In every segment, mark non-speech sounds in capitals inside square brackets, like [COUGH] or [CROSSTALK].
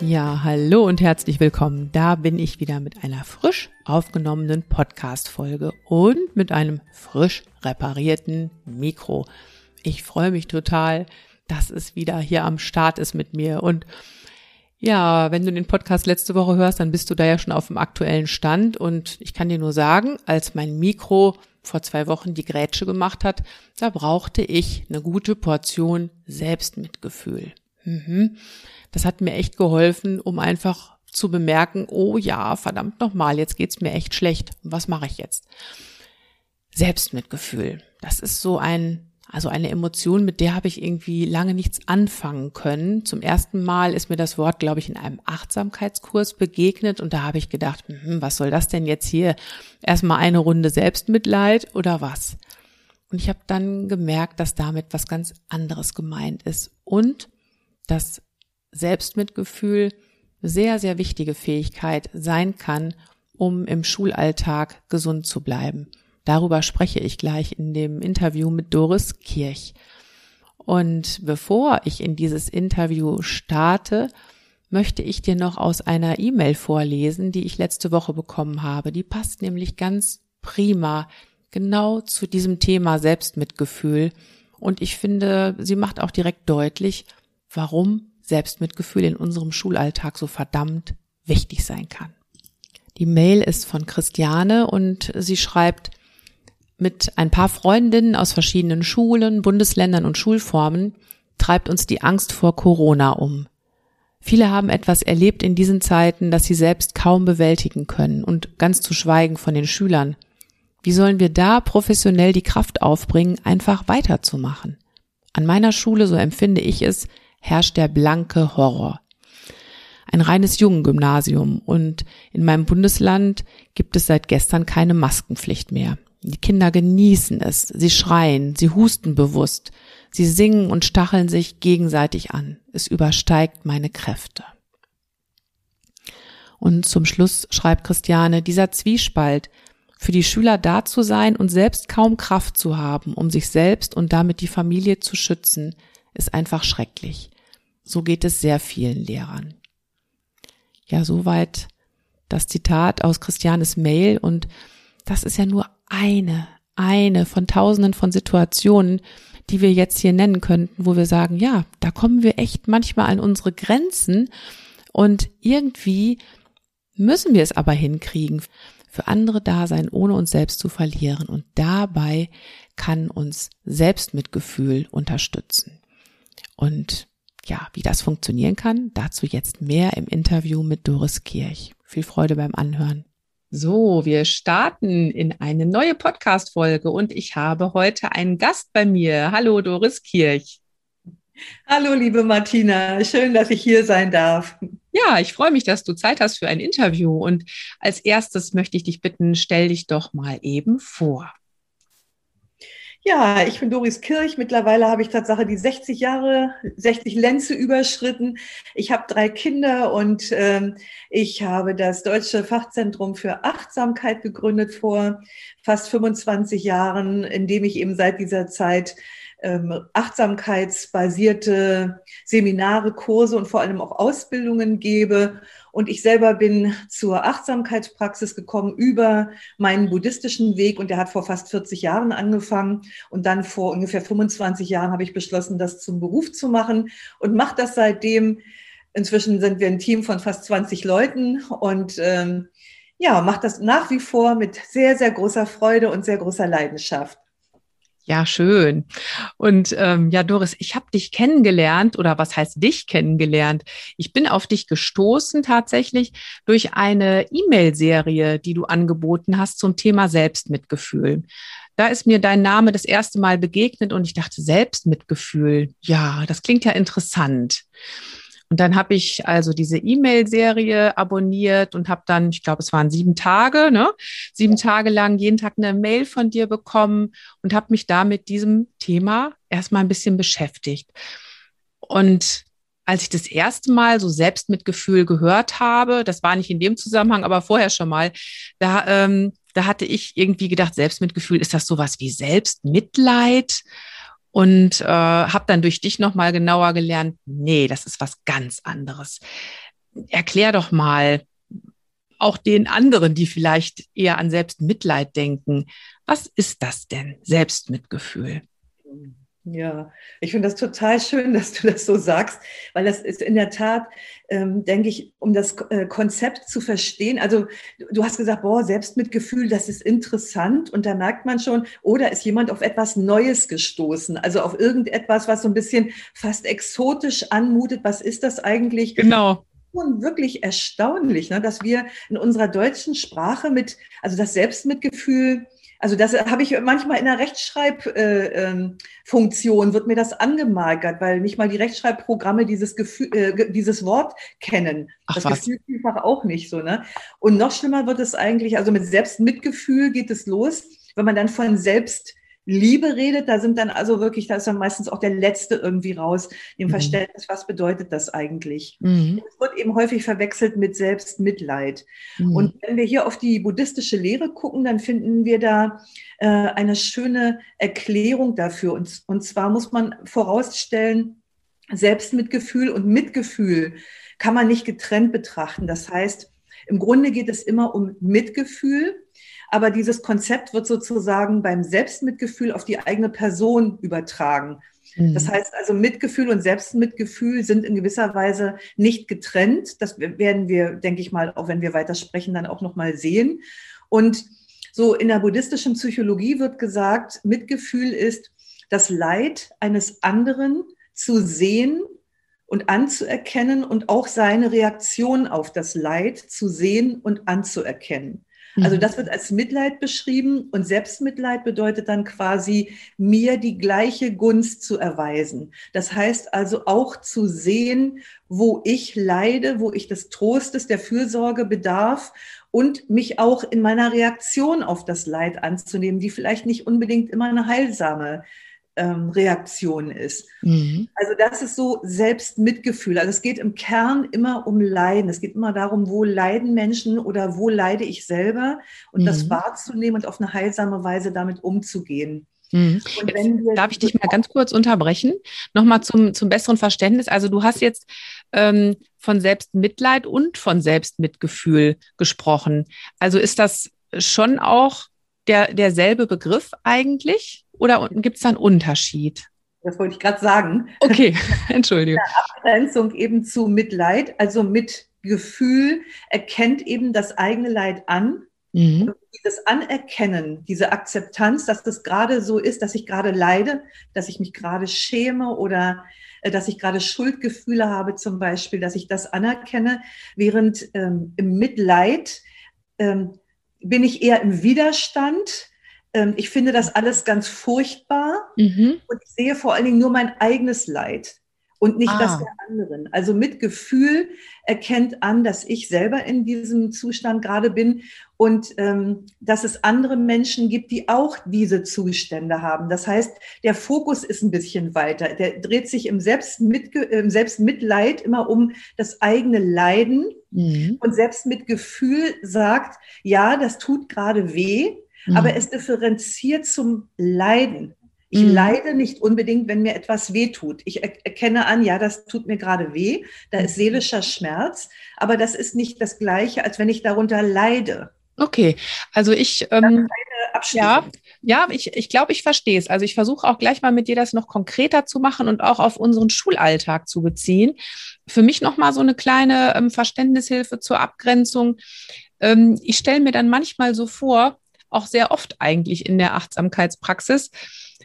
Ja, hallo und herzlich willkommen. Da bin ich wieder mit einer frisch aufgenommenen Podcast-Folge und mit einem frisch reparierten Mikro. Ich freue mich total, dass es wieder hier am Start ist mit mir und ja, wenn du den Podcast letzte Woche hörst, dann bist du da ja schon auf dem aktuellen Stand und ich kann dir nur sagen, als mein Mikro vor zwei Wochen die Grätsche gemacht hat, da brauchte ich eine gute Portion Selbstmitgefühl. Mhm. Das hat mir echt geholfen, um einfach zu bemerken, oh ja, verdammt nochmal, jetzt geht's mir echt schlecht. Was mache ich jetzt? Selbstmitgefühl. Das ist so ein, also eine Emotion, mit der habe ich irgendwie lange nichts anfangen können. Zum ersten Mal ist mir das Wort, glaube ich, in einem Achtsamkeitskurs begegnet und da habe ich gedacht, hm, was soll das denn jetzt hier? Erstmal eine Runde Selbstmitleid oder was? Und ich habe dann gemerkt, dass damit was ganz anderes gemeint ist und dass Selbstmitgefühl sehr, sehr wichtige Fähigkeit sein kann, um im Schulalltag gesund zu bleiben. Darüber spreche ich gleich in dem Interview mit Doris Kirch. Und bevor ich in dieses Interview starte, möchte ich dir noch aus einer E-Mail vorlesen, die ich letzte Woche bekommen habe. Die passt nämlich ganz prima genau zu diesem Thema Selbstmitgefühl. Und ich finde, sie macht auch direkt deutlich, warum Selbstmitgefühl in unserem Schulalltag so verdammt wichtig sein kann. Die Mail ist von Christiane und sie schreibt, mit ein paar Freundinnen aus verschiedenen Schulen, Bundesländern und Schulformen treibt uns die Angst vor Corona um. Viele haben etwas erlebt in diesen Zeiten, das sie selbst kaum bewältigen können und ganz zu schweigen von den Schülern. Wie sollen wir da professionell die Kraft aufbringen, einfach weiterzumachen? An meiner Schule, so empfinde ich es, herrscht der blanke Horror. Ein reines Jungengymnasium und in meinem Bundesland gibt es seit gestern keine Maskenpflicht mehr. Die Kinder genießen es, sie schreien, sie husten bewusst, sie singen und stacheln sich gegenseitig an. Es übersteigt meine Kräfte. Und zum Schluss schreibt Christiane, dieser Zwiespalt, für die Schüler da zu sein und selbst kaum Kraft zu haben, um sich selbst und damit die Familie zu schützen, ist einfach schrecklich. So geht es sehr vielen Lehrern. Ja, soweit das Zitat aus Christianes Mail und das ist ja nur eine, eine von tausenden von Situationen, die wir jetzt hier nennen könnten, wo wir sagen, ja, da kommen wir echt manchmal an unsere Grenzen und irgendwie müssen wir es aber hinkriegen, für andere da sein, ohne uns selbst zu verlieren. Und dabei kann uns Selbstmitgefühl unterstützen. Und ja, wie das funktionieren kann, dazu jetzt mehr im Interview mit Doris Kirch. Viel Freude beim Anhören. So, wir starten in eine neue Podcast-Folge und ich habe heute einen Gast bei mir. Hallo, Doris Kirch. Hallo, liebe Martina. Schön, dass ich hier sein darf. Ja, ich freue mich, dass du Zeit hast für ein Interview. Und als erstes möchte ich dich bitten, stell dich doch mal eben vor. Ja, ich bin Doris Kirch. Mittlerweile habe ich Tatsache die 60 Jahre, 60 Lenze überschritten. Ich habe drei Kinder und ähm, ich habe das Deutsche Fachzentrum für Achtsamkeit gegründet vor fast 25 Jahren, in dem ich eben seit dieser Zeit ähm, achtsamkeitsbasierte Seminare, Kurse und vor allem auch Ausbildungen gebe. Und ich selber bin zur Achtsamkeitspraxis gekommen über meinen buddhistischen Weg und der hat vor fast 40 Jahren angefangen. Und dann vor ungefähr 25 Jahren habe ich beschlossen, das zum Beruf zu machen und mache das seitdem. Inzwischen sind wir ein Team von fast 20 Leuten und ähm, ja, mache das nach wie vor mit sehr, sehr großer Freude und sehr großer Leidenschaft. Ja, schön. Und ähm, ja, Doris, ich habe dich kennengelernt oder was heißt dich kennengelernt? Ich bin auf dich gestoßen tatsächlich durch eine E-Mail-Serie, die du angeboten hast zum Thema Selbstmitgefühl. Da ist mir dein Name das erste Mal begegnet und ich dachte, Selbstmitgefühl, ja, das klingt ja interessant. Und dann habe ich also diese E-Mail-Serie abonniert und habe dann, ich glaube, es waren sieben Tage, ne? sieben Tage lang jeden Tag eine Mail von dir bekommen und habe mich da mit diesem Thema erstmal ein bisschen beschäftigt. Und als ich das erste Mal so Selbstmitgefühl gehört habe, das war nicht in dem Zusammenhang, aber vorher schon mal, da, ähm, da hatte ich irgendwie gedacht, Selbstmitgefühl, ist das sowas wie Selbstmitleid? Und äh, habe dann durch dich nochmal genauer gelernt, nee, das ist was ganz anderes. Erklär doch mal auch den anderen, die vielleicht eher an Selbstmitleid denken, was ist das denn, Selbstmitgefühl? Ja, ich finde das total schön, [LAUGHS] dass du das so sagst, weil das ist in der Tat, ähm, denke ich, um das äh, Konzept zu verstehen. Also du hast gesagt, boah, Selbstmitgefühl, das ist interessant und da merkt man schon, oder oh, ist jemand auf etwas Neues gestoßen, also auf irgendetwas, was so ein bisschen fast exotisch anmutet. Was ist das eigentlich? Genau Und wirklich erstaunlich, ne, dass wir in unserer deutschen Sprache mit, also das Selbstmitgefühl also das habe ich manchmal in der Rechtschreibfunktion, äh, ähm, wird mir das angemarkert, weil nicht mal die Rechtschreibprogramme dieses, Gefühl, äh, dieses Wort kennen. Ach, das was? Gefühl vielfach auch nicht so. Ne? Und noch schlimmer wird es eigentlich, also mit Selbstmitgefühl geht es los, wenn man dann von Selbst Liebe redet, da sind dann also wirklich, da ist dann meistens auch der Letzte irgendwie raus, im mhm. Verständnis, was bedeutet das eigentlich? Mhm. Es wird eben häufig verwechselt mit Selbstmitleid. Mhm. Und wenn wir hier auf die buddhistische Lehre gucken, dann finden wir da äh, eine schöne Erklärung dafür. Und, und zwar muss man vorausstellen, Selbstmitgefühl und Mitgefühl kann man nicht getrennt betrachten. Das heißt, im Grunde geht es immer um Mitgefühl aber dieses Konzept wird sozusagen beim Selbstmitgefühl auf die eigene Person übertragen. Mhm. Das heißt also, Mitgefühl und Selbstmitgefühl sind in gewisser Weise nicht getrennt. Das werden wir, denke ich mal, auch wenn wir weiter sprechen, dann auch nochmal sehen. Und so in der buddhistischen Psychologie wird gesagt, Mitgefühl ist das Leid eines anderen zu sehen und anzuerkennen und auch seine Reaktion auf das Leid zu sehen und anzuerkennen. Also mhm. das wird als Mitleid beschrieben und Selbstmitleid bedeutet dann quasi, mir die gleiche Gunst zu erweisen. Das heißt also auch zu sehen, wo ich leide, wo ich des Trostes, der Fürsorge bedarf und mich auch in meiner Reaktion auf das Leid anzunehmen, die vielleicht nicht unbedingt immer eine heilsame ähm, Reaktion ist. Mhm. Also das ist so Selbstmitgefühl. Also es geht im Kern immer um Leiden. Es geht immer darum, wo leiden Menschen oder wo leide ich selber und mhm. das wahrzunehmen und auf eine heilsame Weise damit umzugehen. Mhm. darf ich dich mal ganz kurz unterbrechen? Nochmal zum, zum besseren Verständnis. Also du hast jetzt ähm, von Selbstmitleid und von Selbstmitgefühl gesprochen. Also ist das schon auch der, derselbe Begriff eigentlich? Oder gibt es da einen Unterschied? Das wollte ich gerade sagen. Okay, [LAUGHS] Entschuldigung. Abgrenzung eben zu Mitleid, also mit Gefühl erkennt eben das eigene Leid an. Mhm. Dieses Anerkennen, diese Akzeptanz, dass das gerade so ist, dass ich gerade leide, dass ich mich gerade schäme oder äh, dass ich gerade Schuldgefühle habe zum Beispiel, dass ich das anerkenne, während ähm, im Mitleid ähm, bin ich eher im Widerstand, ich finde das alles ganz furchtbar mhm. und ich sehe vor allen Dingen nur mein eigenes Leid und nicht ah. das der anderen. Also mit Gefühl erkennt an, dass ich selber in diesem Zustand gerade bin und ähm, dass es andere Menschen gibt, die auch diese Zustände haben. Das heißt, der Fokus ist ein bisschen weiter. Der dreht sich im, Selbstmitge im Selbstmitleid immer um das eigene Leiden mhm. und Selbstmitgefühl sagt, ja, das tut gerade weh, mhm. aber es differenziert zum Leiden. Ich mhm. leide nicht unbedingt, wenn mir etwas weh tut. Ich erkenne an, ja, das tut mir gerade weh, da ist mhm. seelischer Schmerz, aber das ist nicht das Gleiche, als wenn ich darunter leide. Okay, also ich, ähm, ja, ja, ich, ich glaube, ich verstehe es. Also ich versuche auch gleich mal mit dir das noch konkreter zu machen und auch auf unseren Schulalltag zu beziehen. Für mich nochmal so eine kleine ähm, Verständnishilfe zur Abgrenzung. Ähm, ich stelle mir dann manchmal so vor, auch sehr oft eigentlich in der Achtsamkeitspraxis,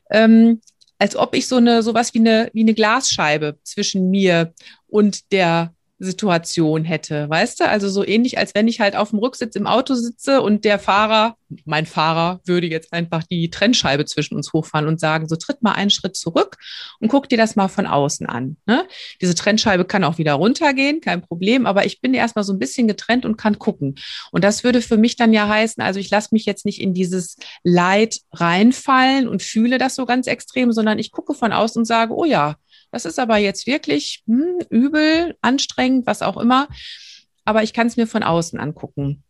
ähm, als ob ich so eine, sowas wie eine, wie eine Glasscheibe zwischen mir und der Situation hätte, weißt du? Also so ähnlich, als wenn ich halt auf dem Rücksitz im Auto sitze und der Fahrer, mein Fahrer, würde jetzt einfach die Trennscheibe zwischen uns hochfahren und sagen, so tritt mal einen Schritt zurück und guck dir das mal von außen an. Ne? Diese Trennscheibe kann auch wieder runtergehen, kein Problem, aber ich bin erstmal so ein bisschen getrennt und kann gucken. Und das würde für mich dann ja heißen, also ich lasse mich jetzt nicht in dieses Leid reinfallen und fühle das so ganz extrem, sondern ich gucke von außen und sage, oh ja, das ist aber jetzt wirklich hm, übel, anstrengend, was auch immer. Aber ich kann es mir von außen angucken.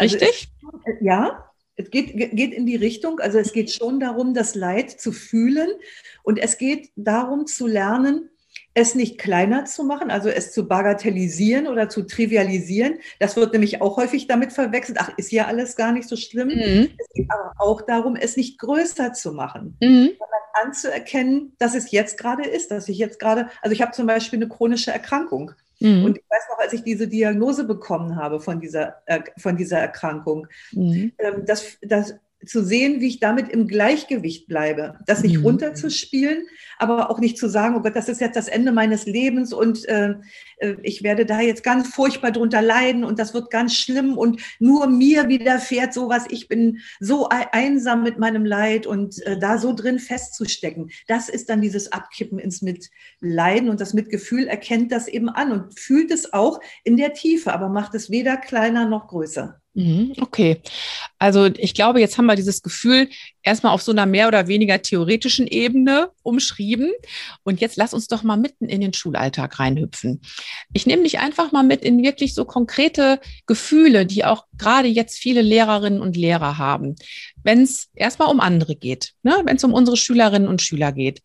Richtig? Also es, ja, es geht, geht in die Richtung. Also es geht schon darum, das Leid zu fühlen. Und es geht darum zu lernen, es nicht kleiner zu machen, also es zu bagatellisieren oder zu trivialisieren. Das wird nämlich auch häufig damit verwechselt. Ach, ist ja alles gar nicht so schlimm. Mhm. Es geht aber auch darum, es nicht größer zu machen, mhm. sondern anzuerkennen, dass es jetzt gerade ist, dass ich jetzt gerade, also ich habe zum Beispiel eine chronische Erkrankung. Mhm. Und ich weiß noch, als ich diese Diagnose bekommen habe von dieser, äh, von dieser Erkrankung, mhm. ähm, dass, dass zu sehen, wie ich damit im Gleichgewicht bleibe. Das nicht mhm. runterzuspielen, aber auch nicht zu sagen, oh Gott, das ist jetzt das Ende meines Lebens und äh, äh, ich werde da jetzt ganz furchtbar drunter leiden und das wird ganz schlimm und nur mir widerfährt sowas. Ich bin so einsam mit meinem Leid und äh, da so drin festzustecken. Das ist dann dieses Abkippen ins Mitleiden und das Mitgefühl erkennt das eben an und fühlt es auch in der Tiefe, aber macht es weder kleiner noch größer. Mhm, okay. Also ich glaube, jetzt haben wir dieses Gefühl erstmal auf so einer mehr oder weniger theoretischen Ebene umschrieben. Und jetzt lass uns doch mal mitten in den Schulalltag reinhüpfen. Ich nehme dich einfach mal mit in wirklich so konkrete Gefühle, die auch gerade jetzt viele Lehrerinnen und Lehrer haben. Wenn es erstmal um andere geht, ne? wenn es um unsere Schülerinnen und Schüler geht.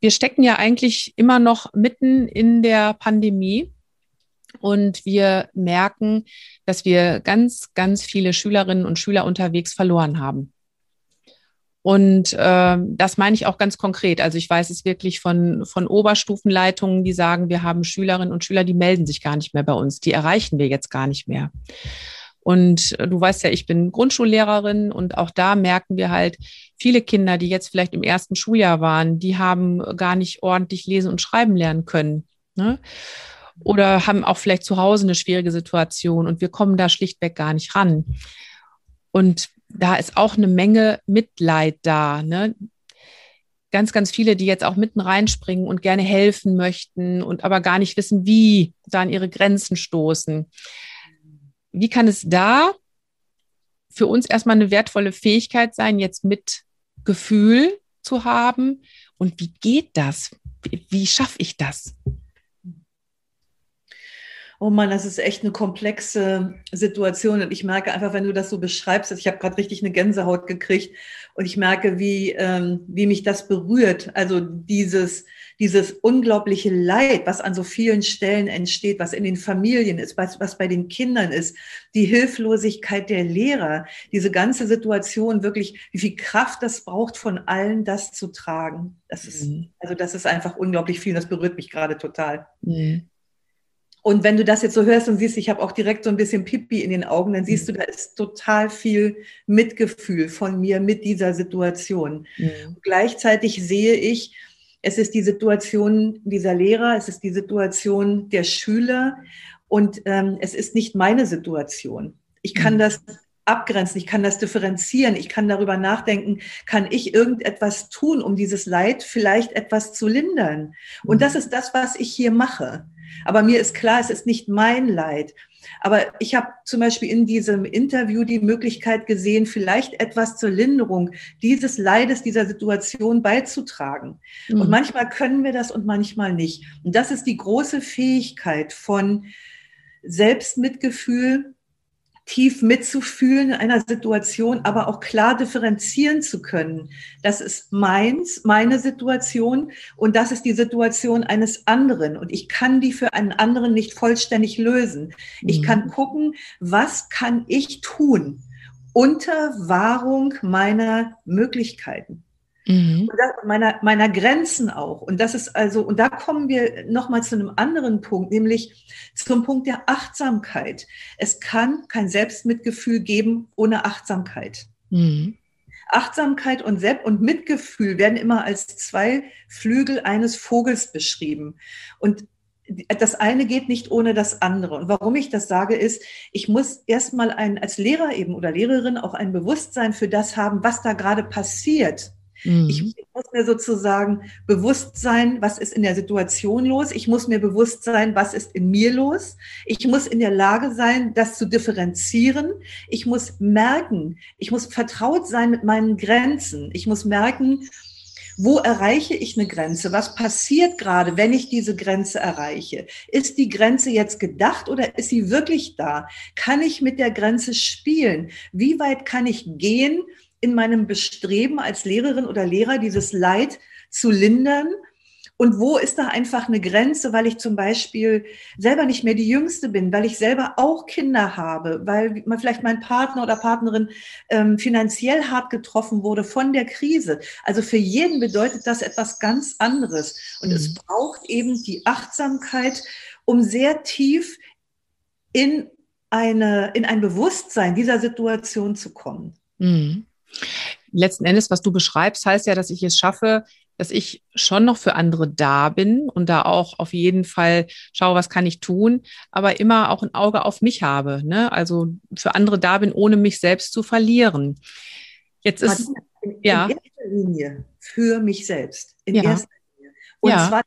Wir stecken ja eigentlich immer noch mitten in der Pandemie. Und wir merken, dass wir ganz, ganz viele Schülerinnen und Schüler unterwegs verloren haben. Und äh, das meine ich auch ganz konkret. Also ich weiß es wirklich von, von Oberstufenleitungen, die sagen, wir haben Schülerinnen und Schüler, die melden sich gar nicht mehr bei uns. Die erreichen wir jetzt gar nicht mehr. Und du weißt ja, ich bin Grundschullehrerin und auch da merken wir halt, viele Kinder, die jetzt vielleicht im ersten Schuljahr waren, die haben gar nicht ordentlich lesen und schreiben lernen können. Ne? Oder haben auch vielleicht zu Hause eine schwierige Situation und wir kommen da schlichtweg gar nicht ran. Und da ist auch eine Menge Mitleid da. Ne? Ganz, ganz viele, die jetzt auch mitten reinspringen und gerne helfen möchten und aber gar nicht wissen, wie da an ihre Grenzen stoßen. Wie kann es da für uns erstmal eine wertvolle Fähigkeit sein, jetzt mit Gefühl zu haben? Und wie geht das? Wie, wie schaffe ich das? Oh Mann, das ist echt eine komplexe Situation. Und ich merke einfach, wenn du das so beschreibst, ich habe gerade richtig eine Gänsehaut gekriegt und ich merke, wie, ähm, wie mich das berührt. Also dieses, dieses unglaubliche Leid, was an so vielen Stellen entsteht, was in den Familien ist, was, was bei den Kindern ist, die Hilflosigkeit der Lehrer, diese ganze Situation wirklich, wie viel Kraft das braucht von allen, das zu tragen. Das ist, mhm. also das ist einfach unglaublich viel. Das berührt mich gerade total. Mhm. Und wenn du das jetzt so hörst und siehst, ich habe auch direkt so ein bisschen Pipi in den Augen, dann siehst du, da ist total viel Mitgefühl von mir mit dieser Situation. Mhm. Gleichzeitig sehe ich, es ist die Situation dieser Lehrer, es ist die Situation der Schüler und ähm, es ist nicht meine Situation. Ich kann mhm. das abgrenzen, ich kann das differenzieren, ich kann darüber nachdenken, kann ich irgendetwas tun, um dieses Leid vielleicht etwas zu lindern. Und mhm. das ist das, was ich hier mache. Aber mir ist klar, es ist nicht mein Leid. Aber ich habe zum Beispiel in diesem Interview die Möglichkeit gesehen, vielleicht etwas zur Linderung dieses Leides, dieser Situation beizutragen. Mhm. Und manchmal können wir das und manchmal nicht. Und das ist die große Fähigkeit von Selbstmitgefühl, tief mitzufühlen in einer Situation, aber auch klar differenzieren zu können. Das ist meins, meine Situation und das ist die Situation eines anderen und ich kann die für einen anderen nicht vollständig lösen. Ich kann mhm. gucken, was kann ich tun unter Wahrung meiner Möglichkeiten. Mhm. Und das, meiner, meiner Grenzen auch. Und das ist also, und da kommen wir nochmal zu einem anderen Punkt, nämlich zum Punkt der Achtsamkeit. Es kann kein Selbstmitgefühl geben ohne Achtsamkeit. Mhm. Achtsamkeit und Sepp und Mitgefühl werden immer als zwei Flügel eines Vogels beschrieben. Und das eine geht nicht ohne das andere. Und warum ich das sage, ist, ich muss erstmal ein, als Lehrer eben oder Lehrerin auch ein Bewusstsein für das haben, was da gerade passiert. Mhm. Ich, muss mir sozusagen bewusst sein, was ist in der Situation los. Ich muss mir bewusst sein, was ist in mir los. Ich muss in der Lage sein, das zu differenzieren. Ich muss merken, ich muss vertraut sein mit meinen Grenzen. Ich muss merken, wo erreiche ich eine Grenze? Was passiert gerade, wenn ich diese Grenze erreiche? Ist die Grenze jetzt gedacht oder ist sie wirklich da? Kann ich mit der Grenze spielen? Wie weit kann ich gehen in meinem Bestreben als Lehrerin oder Lehrer, dieses Leid zu lindern? Und wo ist da einfach eine Grenze, weil ich zum Beispiel selber nicht mehr die Jüngste bin, weil ich selber auch Kinder habe, weil vielleicht mein Partner oder Partnerin ähm, finanziell hart getroffen wurde von der Krise. Also für jeden bedeutet das etwas ganz anderes. Und mhm. es braucht eben die Achtsamkeit, um sehr tief in eine, in ein Bewusstsein dieser Situation zu kommen. Mhm. Letzten Endes, was du beschreibst, heißt ja, dass ich es schaffe, dass ich schon noch für andere da bin und da auch auf jeden Fall schaue, was kann ich tun, aber immer auch ein Auge auf mich habe. Ne? Also für andere da bin, ohne mich selbst zu verlieren. Jetzt ist in, ja. in erster Linie für mich selbst. In ja. erster Linie. Und ja. zwar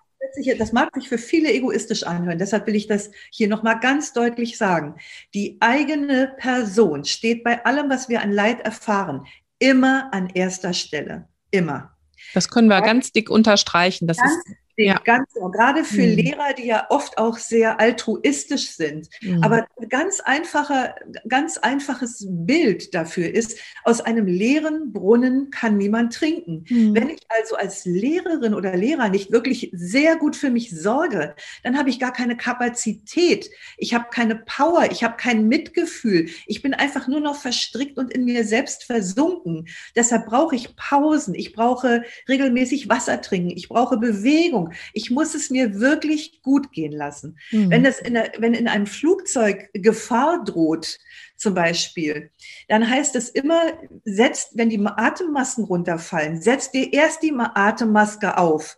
das mag sich für viele egoistisch anhören, deshalb will ich das hier nochmal ganz deutlich sagen. Die eigene Person steht bei allem, was wir an Leid erfahren, immer an erster Stelle. Immer. Das können wir ganz dick unterstreichen. Das ganz ist den ja. ganz, gerade für mhm. Lehrer, die ja oft auch sehr altruistisch sind. Mhm. Aber ganz einfacher, ganz einfaches Bild dafür ist, aus einem leeren Brunnen kann niemand trinken. Mhm. Wenn ich also als Lehrerin oder Lehrer nicht wirklich sehr gut für mich sorge, dann habe ich gar keine Kapazität. Ich habe keine Power. Ich habe kein Mitgefühl. Ich bin einfach nur noch verstrickt und in mir selbst versunken. Deshalb brauche ich Pausen. Ich brauche regelmäßig Wasser trinken. Ich brauche Bewegung. Ich muss es mir wirklich gut gehen lassen. Mhm. Wenn, das in der, wenn in einem Flugzeug Gefahr droht, zum Beispiel, dann heißt es immer, setzt, wenn die Atemmasken runterfallen, setzt dir erst die Atemmaske auf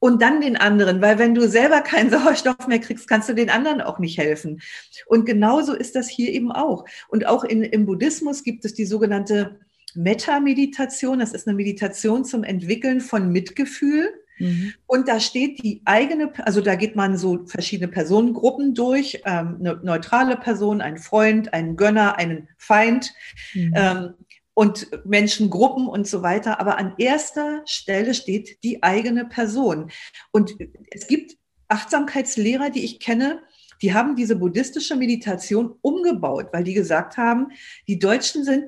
und dann den anderen, weil wenn du selber keinen [LAUGHS] Sauerstoff mehr kriegst, kannst du den anderen auch nicht helfen. Und genauso ist das hier eben auch. Und auch in, im Buddhismus gibt es die sogenannte Metta-Meditation. Das ist eine Meditation zum Entwickeln von Mitgefühl. Mhm. Und da steht die eigene, also da geht man so verschiedene Personengruppen durch, ähm, eine neutrale Person, ein Freund, einen Gönner, einen Feind mhm. ähm, und Menschengruppen und so weiter. Aber an erster Stelle steht die eigene Person. Und es gibt Achtsamkeitslehrer, die ich kenne, die haben diese buddhistische Meditation umgebaut, weil die gesagt haben, die Deutschen sind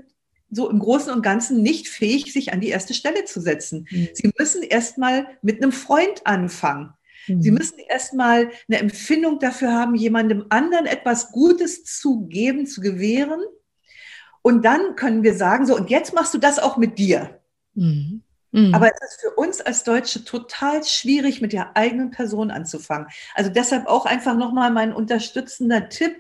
so im Großen und Ganzen nicht fähig, sich an die erste Stelle zu setzen. Mhm. Sie müssen erstmal mit einem Freund anfangen. Mhm. Sie müssen erstmal eine Empfindung dafür haben, jemandem anderen etwas Gutes zu geben, zu gewähren. Und dann können wir sagen, so, und jetzt machst du das auch mit dir. Mhm. Mhm. Aber es ist für uns als Deutsche total schwierig, mit der eigenen Person anzufangen. Also deshalb auch einfach nochmal mein unterstützender Tipp,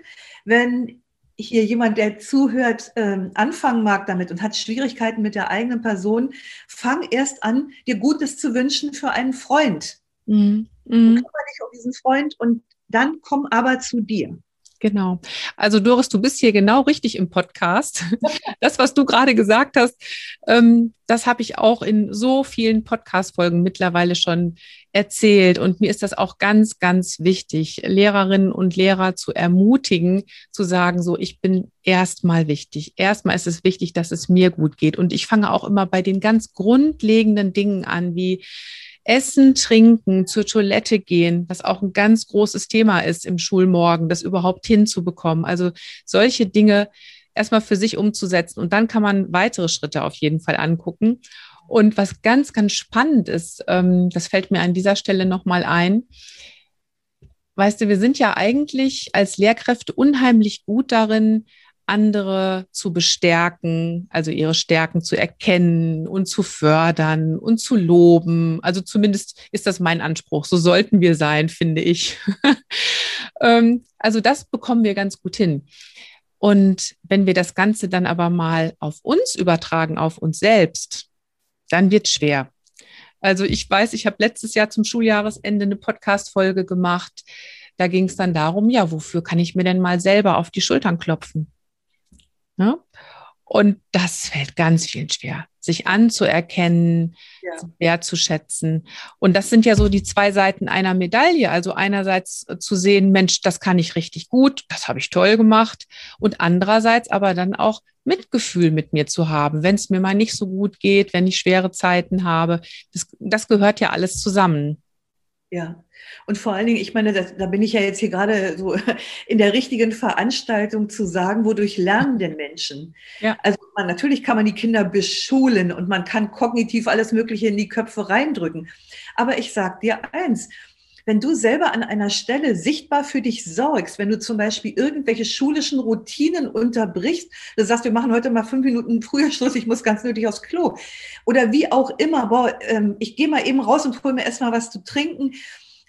wenn hier jemand, der zuhört, ähm, anfangen mag damit und hat Schwierigkeiten mit der eigenen Person, fang erst an, dir Gutes zu wünschen für einen Freund. Mhm. Mhm. Kümmere dich um diesen Freund und dann komm aber zu dir. Genau. Also Doris, du bist hier genau richtig im Podcast. [LAUGHS] Das, was du gerade gesagt hast, ähm, das habe ich auch in so vielen Podcast-Folgen mittlerweile schon erzählt. Und mir ist das auch ganz, ganz wichtig, Lehrerinnen und Lehrer zu ermutigen, zu sagen, so, ich bin erstmal wichtig. Erstmal ist es wichtig, dass es mir gut geht. Und ich fange auch immer bei den ganz grundlegenden Dingen an, wie Essen, Trinken, zur Toilette gehen, was auch ein ganz großes Thema ist im Schulmorgen, das überhaupt hinzubekommen. Also solche Dinge erstmal für sich umzusetzen und dann kann man weitere Schritte auf jeden Fall angucken. Und was ganz, ganz spannend ist, ähm, das fällt mir an dieser Stelle nochmal ein. Weißt du, wir sind ja eigentlich als Lehrkräfte unheimlich gut darin, andere zu bestärken, also ihre Stärken zu erkennen und zu fördern und zu loben. Also zumindest ist das mein Anspruch. So sollten wir sein, finde ich. [LAUGHS] Ähm, also das bekommen wir ganz gut hin. Und wenn wir das Ganze dann aber mal auf uns übertragen, auf uns selbst, dann wird es schwer. Also ich weiß, ich habe letztes Jahr zum Schuljahresende eine Podcast-Folge gemacht. Da ging es dann darum, ja, wofür kann ich mir denn mal selber auf die Schultern klopfen? Ja? Und das fällt ganz vielen schwer, sich anzuerkennen, ja. wertzuschätzen. Und das sind ja so die zwei Seiten einer Medaille. Also einerseits zu sehen, Mensch, das kann ich richtig gut, das habe ich toll gemacht. Und andererseits aber dann auch Mitgefühl mit mir zu haben, wenn es mir mal nicht so gut geht, wenn ich schwere Zeiten habe. Das, das gehört ja alles zusammen. Ja, und vor allen Dingen, ich meine, das, da bin ich ja jetzt hier gerade so [LAUGHS] in der richtigen Veranstaltung zu sagen, wodurch lernen denn Menschen? Ja. Also man, natürlich kann man die Kinder beschulen und man kann kognitiv alles Mögliche in die Köpfe reindrücken. Aber ich sage dir eins, wenn du selber an einer Stelle sichtbar für dich sorgst, wenn du zum Beispiel irgendwelche schulischen Routinen unterbrichst, du sagst, wir machen heute mal fünf Minuten früher Schluss, ich muss ganz nötig aufs Klo. Oder wie auch immer, boah, ähm, ich gehe mal eben raus und hole mir erstmal was zu trinken.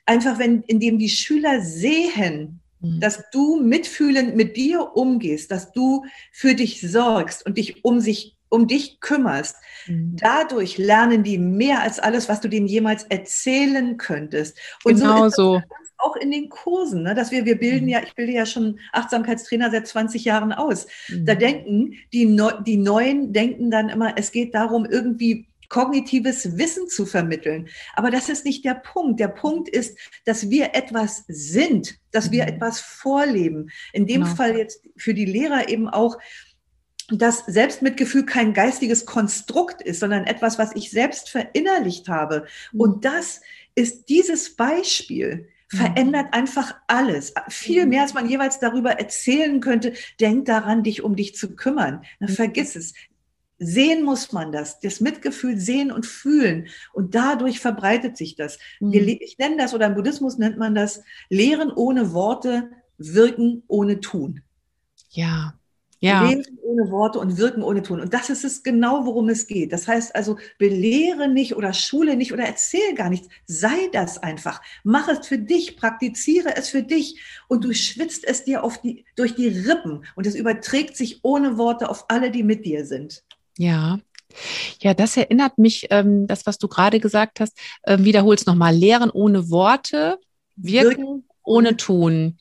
Einfach, wenn, indem die Schüler sehen, mhm. dass du mitfühlend mit dir umgehst, dass du für dich sorgst und dich um sich um dich kümmerst, mhm. dadurch lernen die mehr als alles, was du denen jemals erzählen könntest. Und genau so. Auch in den Kursen, ne, dass wir, wir bilden mhm. ja, ich bilde ja schon Achtsamkeitstrainer seit 20 Jahren aus. Mhm. Da denken die, Neu die Neuen denken dann immer, es geht darum, irgendwie kognitives Wissen zu vermitteln. Aber das ist nicht der Punkt. Der Punkt ist, dass wir etwas sind, dass wir mhm. etwas vorleben. In dem genau. Fall jetzt für die Lehrer eben auch, dass Selbstmitgefühl kein geistiges Konstrukt ist, sondern etwas, was ich selbst verinnerlicht habe. Mhm. Und das ist dieses Beispiel mhm. verändert einfach alles. Viel mehr, als man jeweils darüber erzählen könnte. Denk daran, dich um dich zu kümmern. Na, vergiss es. Sehen muss man das, das Mitgefühl sehen und fühlen. Und dadurch verbreitet sich das. Wir, ich nenne das, oder im Buddhismus nennt man das, Lehren ohne Worte, wirken ohne Tun. Ja, ja. Leben ohne Worte und wirken ohne Tun. Und das ist es genau, worum es geht. Das heißt also, belehre nicht oder schule nicht oder erzähle gar nichts. Sei das einfach. Mach es für dich, praktiziere es für dich und du schwitzt es dir auf die, durch die Rippen und es überträgt sich ohne Worte auf alle, die mit dir sind. Ja, ja, das erinnert mich, ähm, das, was du gerade gesagt hast, äh, wiederholst nochmal. Lehren ohne Worte, wirken, wirken ohne Tun.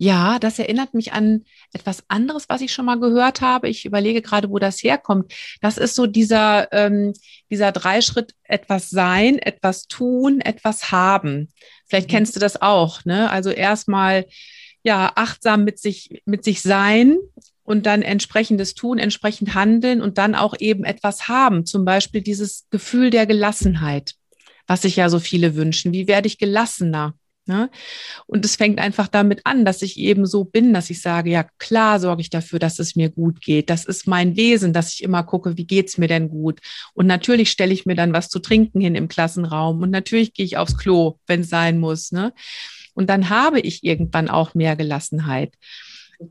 Ja, das erinnert mich an etwas anderes, was ich schon mal gehört habe. Ich überlege gerade, wo das herkommt. Das ist so dieser, ähm, dieser Dreischritt, etwas sein, etwas tun, etwas haben. Vielleicht mhm. kennst du das auch, ne? Also erstmal, ja, achtsam mit sich, mit sich sein und dann entsprechendes tun, entsprechend handeln und dann auch eben etwas haben. Zum Beispiel dieses Gefühl der Gelassenheit, was sich ja so viele wünschen. Wie werde ich gelassener? Ne? Und es fängt einfach damit an, dass ich eben so bin, dass ich sage, ja klar sorge ich dafür, dass es mir gut geht. Das ist mein Wesen, dass ich immer gucke, wie geht's mir denn gut. Und natürlich stelle ich mir dann was zu trinken hin im Klassenraum und natürlich gehe ich aufs Klo, wenn es sein muss. Ne? Und dann habe ich irgendwann auch mehr Gelassenheit.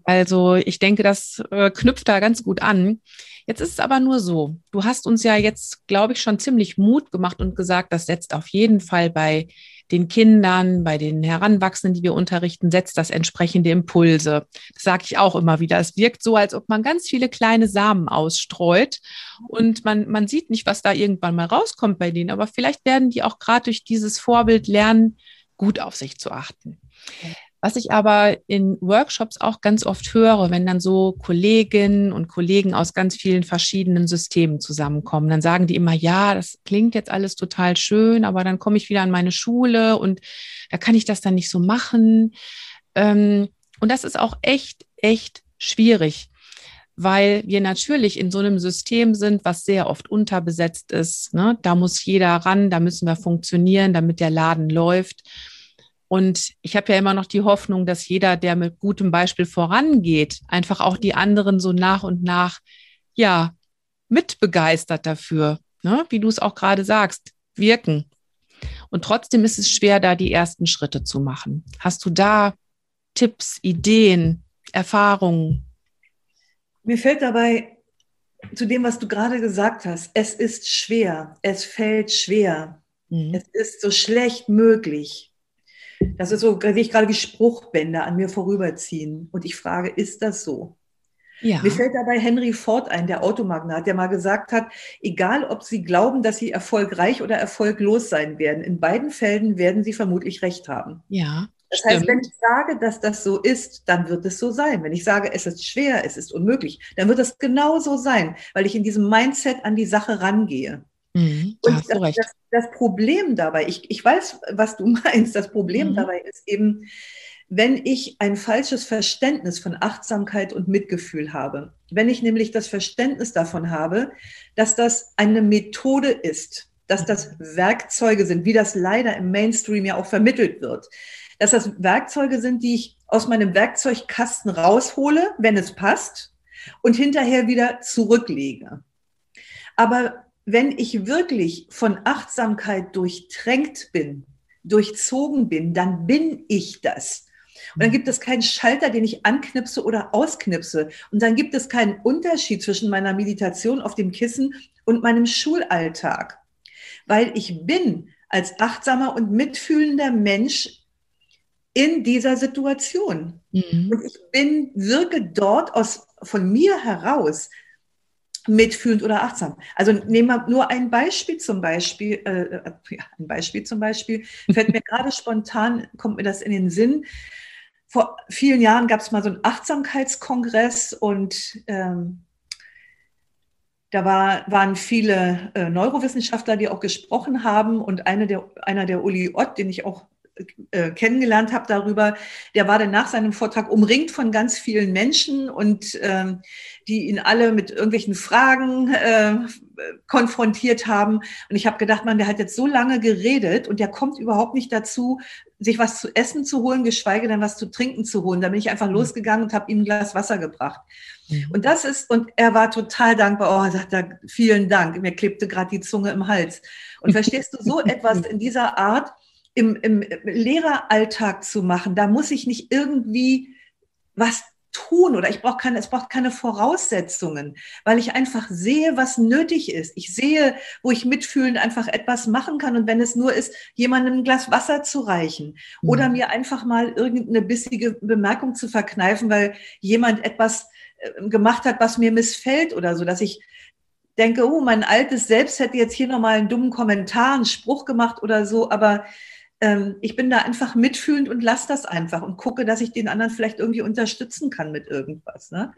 Also ich denke, das äh, knüpft da ganz gut an. Jetzt ist es aber nur so, du hast uns ja jetzt, glaube ich, schon ziemlich Mut gemacht und gesagt, das setzt auf jeden Fall bei den Kindern, bei den Heranwachsenden, die wir unterrichten, setzt das entsprechende Impulse. Das sage ich auch immer wieder. Es wirkt so, als ob man ganz viele kleine Samen ausstreut und man, man sieht nicht, was da irgendwann mal rauskommt bei denen. Aber vielleicht werden die auch gerade durch dieses Vorbild lernen, gut auf sich zu achten. Was ich aber in Workshops auch ganz oft höre, wenn dann so Kolleginnen und Kollegen aus ganz vielen verschiedenen Systemen zusammenkommen, dann sagen die immer, ja, das klingt jetzt alles total schön, aber dann komme ich wieder an meine Schule und da kann ich das dann nicht so machen. Ähm, und das ist auch echt, echt schwierig, weil wir natürlich in so einem System sind, was sehr oft unterbesetzt ist. Ne? Da muss jeder ran, da müssen wir funktionieren, damit der Laden läuft. Und ich habe ja immer noch die Hoffnung, dass jeder, der mit gutem Beispiel vorangeht, einfach auch die anderen so nach und nach, ja, mitbegeistert dafür, ne? wie du es auch gerade sagst, wirken. Und trotzdem ist es schwer, da die ersten Schritte zu machen. Hast du da Tipps, Ideen, Erfahrungen? Mir fällt dabei zu dem, was du gerade gesagt hast, es ist schwer, es fällt schwer, mhm. es ist so schlecht möglich. Das ist so, sehe ich gerade wie Spruchbänder an mir vorüberziehen. Und ich frage, ist das so? Ja. Mir fällt dabei Henry Ford ein, der Automagnat, der mal gesagt hat, egal ob Sie glauben, dass Sie erfolgreich oder erfolglos sein werden, in beiden Fällen werden Sie vermutlich recht haben. Ja. Das Stimmt. heißt, wenn ich sage, dass das so ist, dann wird es so sein. Wenn ich sage, es ist schwer, es ist unmöglich, dann wird es genau so sein, weil ich in diesem Mindset an die Sache rangehe. Mhm, Und das, das, das, Problem dabei, ich, ich weiß, was du [LAUGHS] meinst, das Problem mhm. dabei ist eben, wenn ich ein falsches Verständnis von Achtsamkeit und Mitgefühl habe. Wenn ich nämlich das Verständnis davon habe, dass das eine Methode ist, dass das Werkzeuge sind, wie das leider im Mainstream ja auch vermittelt wird, dass das Werkzeuge sind, die ich aus meinem Werkzeugkasten raushole, wenn es passt, und hinterher wieder zurücklege. Aber wenn ich wirklich von Achtsamkeit durchtränkt bin, durchzogen bin, dann bin ich das. Und dann gibt es keinen Schalter, den ich anknipse oder ausknipse. Und dann gibt es keinen Unterschied zwischen meiner Meditation auf dem Kissen und meinem Schulalltag. Weil ich bin als achtsamer und mitfühlender Mensch in dieser Situation. Mhm. Und ich bin, wirke dort aus, von mir heraus mitfühlend oder achtsam. Also nehmen wir nur ein Beispiel zum Beispiel, äh, ja, ein Beispiel zum Beispiel, fällt mir gerade spontan, kommt mir das in den Sinn. Vor vielen Jahren gab es mal so einen Achtsamkeitskongress und ähm, da war, waren viele äh, Neurowissenschaftler, die auch gesprochen haben. Und eine der, einer der Uli Ott, den ich auch äh, kennengelernt habe darüber, der war dann nach seinem Vortrag umringt von ganz vielen Menschen und ähm, die ihn alle mit irgendwelchen Fragen äh, konfrontiert haben. Und ich habe gedacht, man, der hat jetzt so lange geredet und der kommt überhaupt nicht dazu, sich was zu essen zu holen, geschweige denn was zu trinken zu holen. Da bin ich einfach mhm. losgegangen und habe ihm ein Glas Wasser gebracht. Mhm. Und das ist, und er war total dankbar. Oh, er sagt er, vielen Dank. Mir klebte gerade die Zunge im Hals. Und [LAUGHS] verstehst du so etwas in dieser Art im, im Lehreralltag zu machen? Da muss ich nicht irgendwie was tun oder ich brauche keine, es braucht keine Voraussetzungen, weil ich einfach sehe, was nötig ist. Ich sehe, wo ich mitfühlend einfach etwas machen kann und wenn es nur ist, jemandem ein Glas Wasser zu reichen mhm. oder mir einfach mal irgendeine bissige Bemerkung zu verkneifen, weil jemand etwas äh, gemacht hat, was mir missfällt oder so, dass ich denke, oh, mein altes Selbst hätte jetzt hier nochmal einen dummen Kommentar, einen Spruch gemacht oder so, aber ähm, ich bin da einfach mitfühlend und lasse das einfach und gucke, dass ich den anderen vielleicht irgendwie unterstützen kann mit irgendwas. Ne?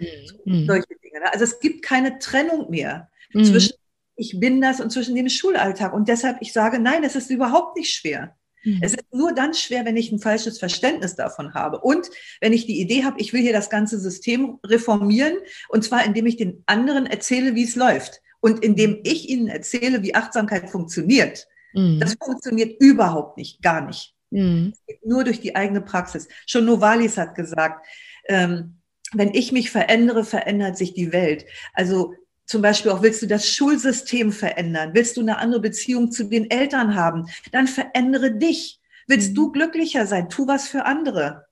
Mhm. Solche Dinge. Ne? Also es gibt keine Trennung mehr mhm. zwischen ich bin das und zwischen dem Schulalltag. Und deshalb, ich sage, nein, es ist überhaupt nicht schwer. Mhm. Es ist nur dann schwer, wenn ich ein falsches Verständnis davon habe. Und wenn ich die Idee habe, ich will hier das ganze System reformieren, und zwar indem ich den anderen erzähle, wie es läuft. Und indem ich ihnen erzähle, wie Achtsamkeit funktioniert. Mhm. Das funktioniert überhaupt nicht, gar nicht. Mhm. nur durch die eigene Praxis. Schon Novalis hat gesagt, ähm, wenn ich mich verändere, verändert sich die Welt. Also zum Beispiel auch willst du das Schulsystem verändern, willst du eine andere Beziehung zu den Eltern haben, dann verändere dich. Willst mhm. du glücklicher sein, tu was für andere.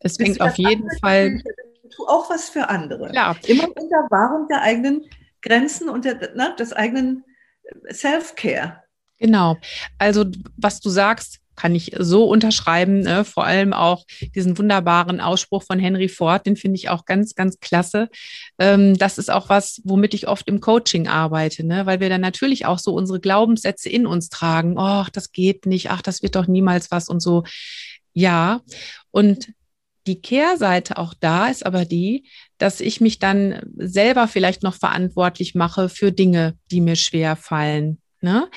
Es fängt auf jeden Fall. Tu auch was für andere. Klar. Immer unter Wahrung der eigenen Grenzen und der, ne, des eigenen Self-Care. Genau. Also was du sagst, kann ich so unterschreiben. Ne? Vor allem auch diesen wunderbaren Ausspruch von Henry Ford, den finde ich auch ganz, ganz klasse. Ähm, das ist auch was, womit ich oft im Coaching arbeite, ne? weil wir dann natürlich auch so unsere Glaubenssätze in uns tragen. Oh, das geht nicht. Ach, das wird doch niemals was und so. Ja. Und die Kehrseite auch da ist aber die, dass ich mich dann selber vielleicht noch verantwortlich mache für Dinge, die mir schwer fallen. Ne?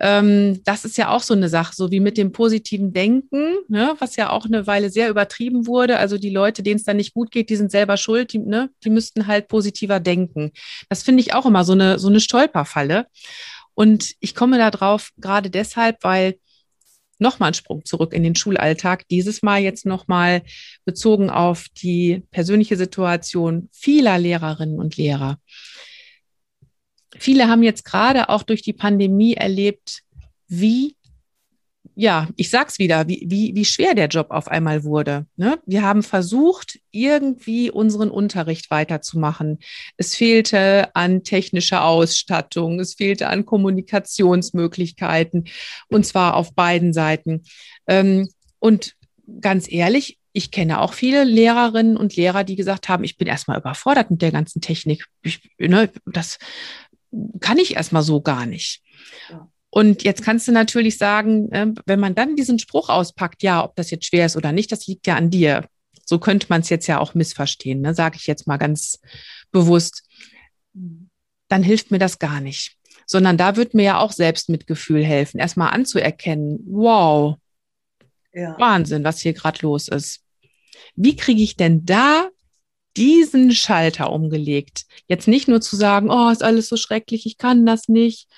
Ähm, das ist ja auch so eine Sache, so wie mit dem positiven Denken, ne? was ja auch eine Weile sehr übertrieben wurde. Also die Leute, denen es dann nicht gut geht, die sind selber schuld, die, ne? die müssten halt positiver denken. Das finde ich auch immer so eine, so eine Stolperfalle. Und ich komme da drauf gerade deshalb, weil nochmal ein Sprung zurück in den Schulalltag. Dieses Mal jetzt nochmal bezogen auf die persönliche Situation vieler Lehrerinnen und Lehrer. Viele haben jetzt gerade auch durch die Pandemie erlebt, wie ja, ich sag's wieder, wie, wie, wie schwer der Job auf einmal wurde. Ne? Wir haben versucht, irgendwie unseren Unterricht weiterzumachen. Es fehlte an technischer Ausstattung, es fehlte an Kommunikationsmöglichkeiten, und zwar auf beiden Seiten. Ähm, und ganz ehrlich, ich kenne auch viele Lehrerinnen und Lehrer, die gesagt haben, ich bin erstmal überfordert mit der ganzen Technik. Ich, ne, das kann ich erstmal so gar nicht. Ja. Und jetzt kannst du natürlich sagen, ne, wenn man dann diesen Spruch auspackt, ja, ob das jetzt schwer ist oder nicht, das liegt ja an dir. So könnte man es jetzt ja auch missverstehen, ne? sage ich jetzt mal ganz bewusst. Dann hilft mir das gar nicht. Sondern da wird mir ja auch Selbstmitgefühl helfen, erstmal anzuerkennen, wow, ja. Wahnsinn, was hier gerade los ist. Wie kriege ich denn da diesen Schalter umgelegt? Jetzt nicht nur zu sagen, oh, ist alles so schrecklich, ich kann das nicht,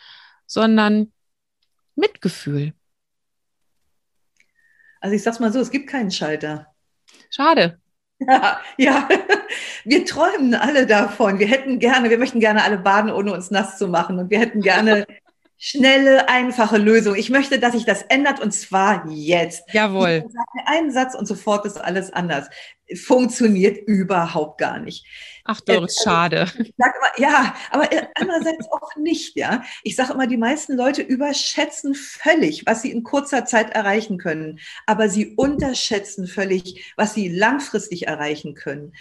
sondern Mitgefühl. Also ich sag's mal so, es gibt keinen Schalter. Schade. Ja, [LAUGHS] ja, wir träumen alle davon. Wir hätten gerne, wir möchten gerne alle baden, ohne uns nass zu machen. Und wir hätten gerne [LAUGHS] schnelle, einfache Lösung. Ich möchte, dass sich das ändert und zwar jetzt. Jawohl. Ich sage einen Satz und sofort ist alles anders. Funktioniert überhaupt gar nicht. Ach, Doris, also, schade. Immer, ja, aber andererseits auch nicht, ja. Ich sage immer, die meisten Leute überschätzen völlig, was sie in kurzer Zeit erreichen können. Aber sie unterschätzen völlig, was sie langfristig erreichen können.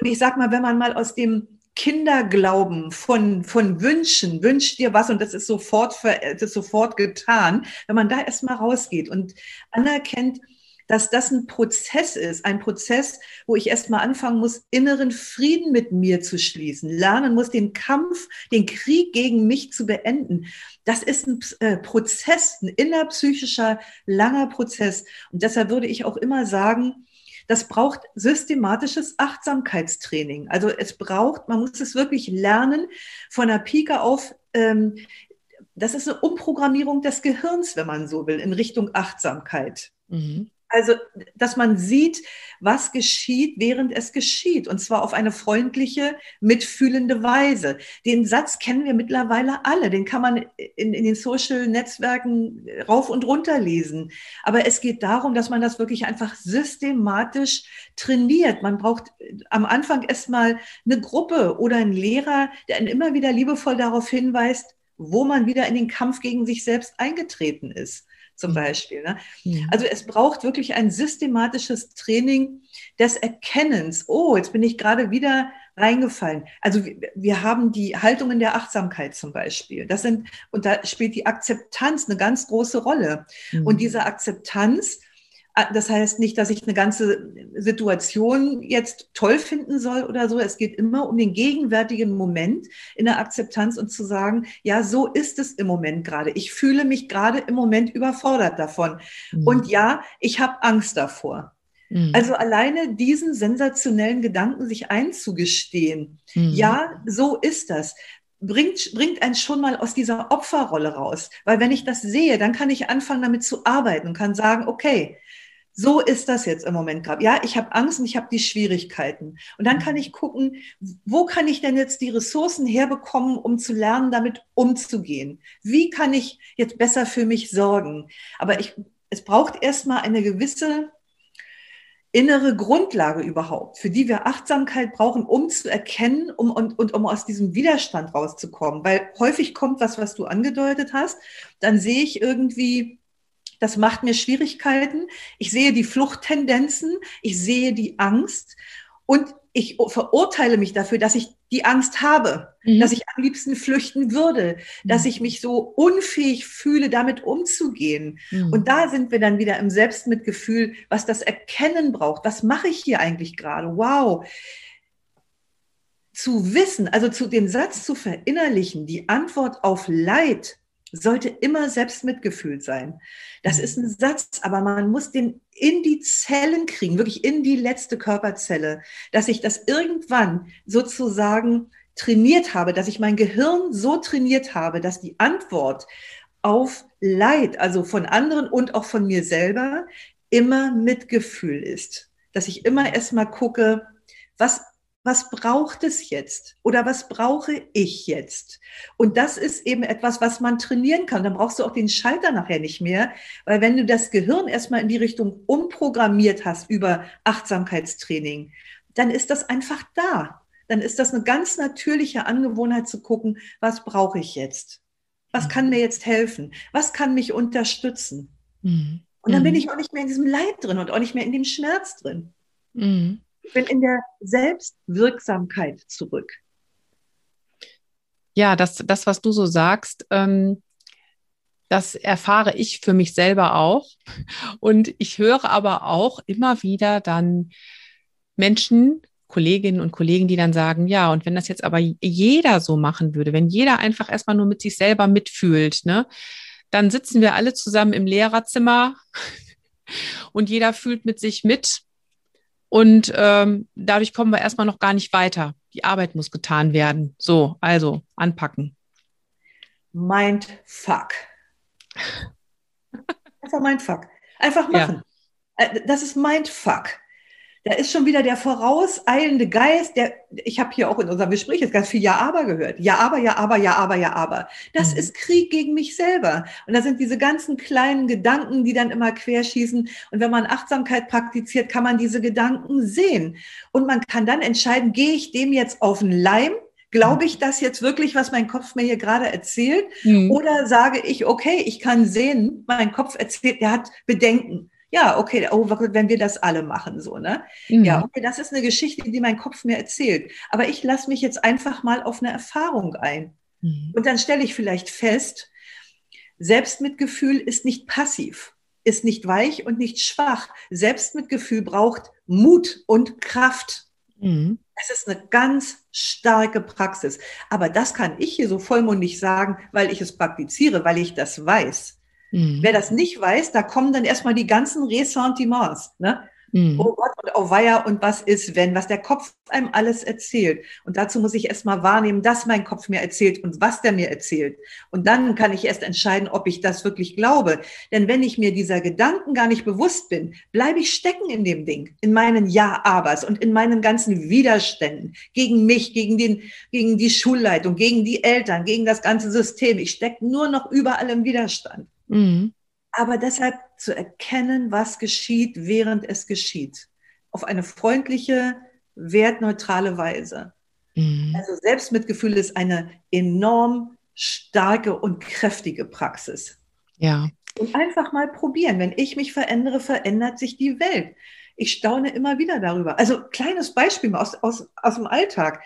Und ich sage mal, wenn man mal aus dem Kinderglauben von, von Wünschen, wünsch dir was und das ist sofort, das ist sofort getan, wenn man da erstmal rausgeht und anerkennt, dass das ein Prozess ist, ein Prozess, wo ich erstmal anfangen muss, inneren Frieden mit mir zu schließen, lernen muss, den Kampf, den Krieg gegen mich zu beenden. Das ist ein äh, Prozess, ein innerpsychischer, langer Prozess. Und deshalb würde ich auch immer sagen, das braucht systematisches Achtsamkeitstraining. Also es braucht, man muss es wirklich lernen, von der Pike auf. Ähm, das ist eine Umprogrammierung des Gehirns, wenn man so will, in Richtung Achtsamkeit. Mhm. Also, dass man sieht, was geschieht, während es geschieht. Und zwar auf eine freundliche, mitfühlende Weise. Den Satz kennen wir mittlerweile alle. Den kann man in, in den Social-Netzwerken rauf und runter lesen. Aber es geht darum, dass man das wirklich einfach systematisch trainiert. Man braucht am Anfang erstmal eine Gruppe oder einen Lehrer, der einen immer wieder liebevoll darauf hinweist, wo man wieder in den Kampf gegen sich selbst eingetreten ist zum mhm. Beispiel. Ne? Ja. Also es braucht wirklich ein systematisches Training des Erkennens. Oh, jetzt bin ich gerade wieder reingefallen. Also wir, wir haben die Haltungen der Achtsamkeit zum Beispiel. Das sind, und da spielt die Akzeptanz eine ganz große Rolle. Mhm. Und diese Akzeptanz, das heißt nicht, dass ich eine ganze Situation jetzt toll finden soll oder so. Es geht immer um den gegenwärtigen Moment in der Akzeptanz und zu sagen, ja, so ist es im Moment gerade. Ich fühle mich gerade im Moment überfordert davon. Mhm. Und ja, ich habe Angst davor. Mhm. Also alleine diesen sensationellen Gedanken sich einzugestehen, mhm. ja, so ist das bringt, bringt einen schon mal aus dieser Opferrolle raus. Weil wenn ich das sehe, dann kann ich anfangen, damit zu arbeiten und kann sagen, okay, so ist das jetzt im Moment gerade. Ja, ich habe Angst und ich habe die Schwierigkeiten. Und dann kann ich gucken, wo kann ich denn jetzt die Ressourcen herbekommen, um zu lernen, damit umzugehen? Wie kann ich jetzt besser für mich sorgen? Aber ich, es braucht erstmal eine gewisse innere Grundlage überhaupt, für die wir Achtsamkeit brauchen, um zu erkennen um, und, und um aus diesem Widerstand rauszukommen. Weil häufig kommt was, was du angedeutet hast, dann sehe ich irgendwie, das macht mir Schwierigkeiten. Ich sehe die Fluchttendenzen, ich sehe die Angst und ich verurteile mich dafür, dass ich die Angst habe, mhm. dass ich am liebsten flüchten würde, mhm. dass ich mich so unfähig fühle, damit umzugehen. Mhm. Und da sind wir dann wieder im Selbstmitgefühl, was das Erkennen braucht. Was mache ich hier eigentlich gerade? Wow. Zu wissen, also zu den Satz zu verinnerlichen, die Antwort auf Leid sollte immer Selbstmitgefühl sein. Das ist ein Satz, aber man muss den in die Zellen kriegen, wirklich in die letzte Körperzelle, dass ich das irgendwann sozusagen trainiert habe, dass ich mein Gehirn so trainiert habe, dass die Antwort auf Leid, also von anderen und auch von mir selber, immer Mitgefühl ist. Dass ich immer erstmal gucke, was was braucht es jetzt oder was brauche ich jetzt? Und das ist eben etwas, was man trainieren kann. Dann brauchst du auch den Schalter nachher nicht mehr, weil wenn du das Gehirn erstmal in die Richtung umprogrammiert hast über Achtsamkeitstraining, dann ist das einfach da. Dann ist das eine ganz natürliche Angewohnheit zu gucken, was brauche ich jetzt? Was kann mir jetzt helfen? Was kann mich unterstützen? Mhm. Und dann bin mhm. ich auch nicht mehr in diesem Leid drin und auch nicht mehr in dem Schmerz drin. Mhm. Ich bin in der Selbstwirksamkeit zurück. Ja, das, das, was du so sagst, ähm, das erfahre ich für mich selber auch. Und ich höre aber auch immer wieder dann Menschen, Kolleginnen und Kollegen, die dann sagen, ja, und wenn das jetzt aber jeder so machen würde, wenn jeder einfach erstmal nur mit sich selber mitfühlt, ne, dann sitzen wir alle zusammen im Lehrerzimmer [LAUGHS] und jeder fühlt mit sich mit. Und ähm, dadurch kommen wir erstmal noch gar nicht weiter. Die Arbeit muss getan werden. So, also anpacken. Mindfuck. [LAUGHS] Einfach Mindfuck. Einfach machen. Ja. Äh, das ist Mindfuck. Da ist schon wieder der vorauseilende Geist, der, ich habe hier auch in unserem Gespräch jetzt ganz viel Ja, aber gehört. Ja, aber, ja, aber, ja, aber, ja, aber. Das mhm. ist Krieg gegen mich selber. Und da sind diese ganzen kleinen Gedanken, die dann immer querschießen. Und wenn man Achtsamkeit praktiziert, kann man diese Gedanken sehen. Und man kann dann entscheiden, gehe ich dem jetzt auf den Leim Glaube ich das jetzt wirklich, was mein Kopf mir hier gerade erzählt? Mhm. Oder sage ich, okay, ich kann sehen, mein Kopf erzählt, der hat Bedenken ja, okay, oh, wenn wir das alle machen, so, ne? Mhm. Ja, okay, das ist eine Geschichte, die mein Kopf mir erzählt. Aber ich lasse mich jetzt einfach mal auf eine Erfahrung ein. Mhm. Und dann stelle ich vielleicht fest, Selbstmitgefühl ist nicht passiv, ist nicht weich und nicht schwach. Selbstmitgefühl braucht Mut und Kraft. Mhm. Es ist eine ganz starke Praxis. Aber das kann ich hier so vollmundig sagen, weil ich es praktiziere, weil ich das weiß. Mhm. Wer das nicht weiß, da kommen dann erstmal die ganzen Ressentiments. Ne? Mhm. Oh Gott und oh Weiher und was ist, wenn, was der Kopf einem alles erzählt. Und dazu muss ich erstmal wahrnehmen, dass mein Kopf mir erzählt und was der mir erzählt. Und dann kann ich erst entscheiden, ob ich das wirklich glaube. Denn wenn ich mir dieser Gedanken gar nicht bewusst bin, bleibe ich stecken in dem Ding, in meinen Ja-Abers und in meinen ganzen Widerständen gegen mich, gegen, den, gegen die Schulleitung, gegen die Eltern, gegen das ganze System. Ich stecke nur noch überall im Widerstand. Mhm. Aber deshalb zu erkennen, was geschieht, während es geschieht. Auf eine freundliche, wertneutrale Weise. Mhm. Also Selbstmitgefühl ist eine enorm starke und kräftige Praxis. Ja. Und einfach mal probieren. Wenn ich mich verändere, verändert sich die Welt. Ich staune immer wieder darüber. Also kleines Beispiel aus, aus, aus dem Alltag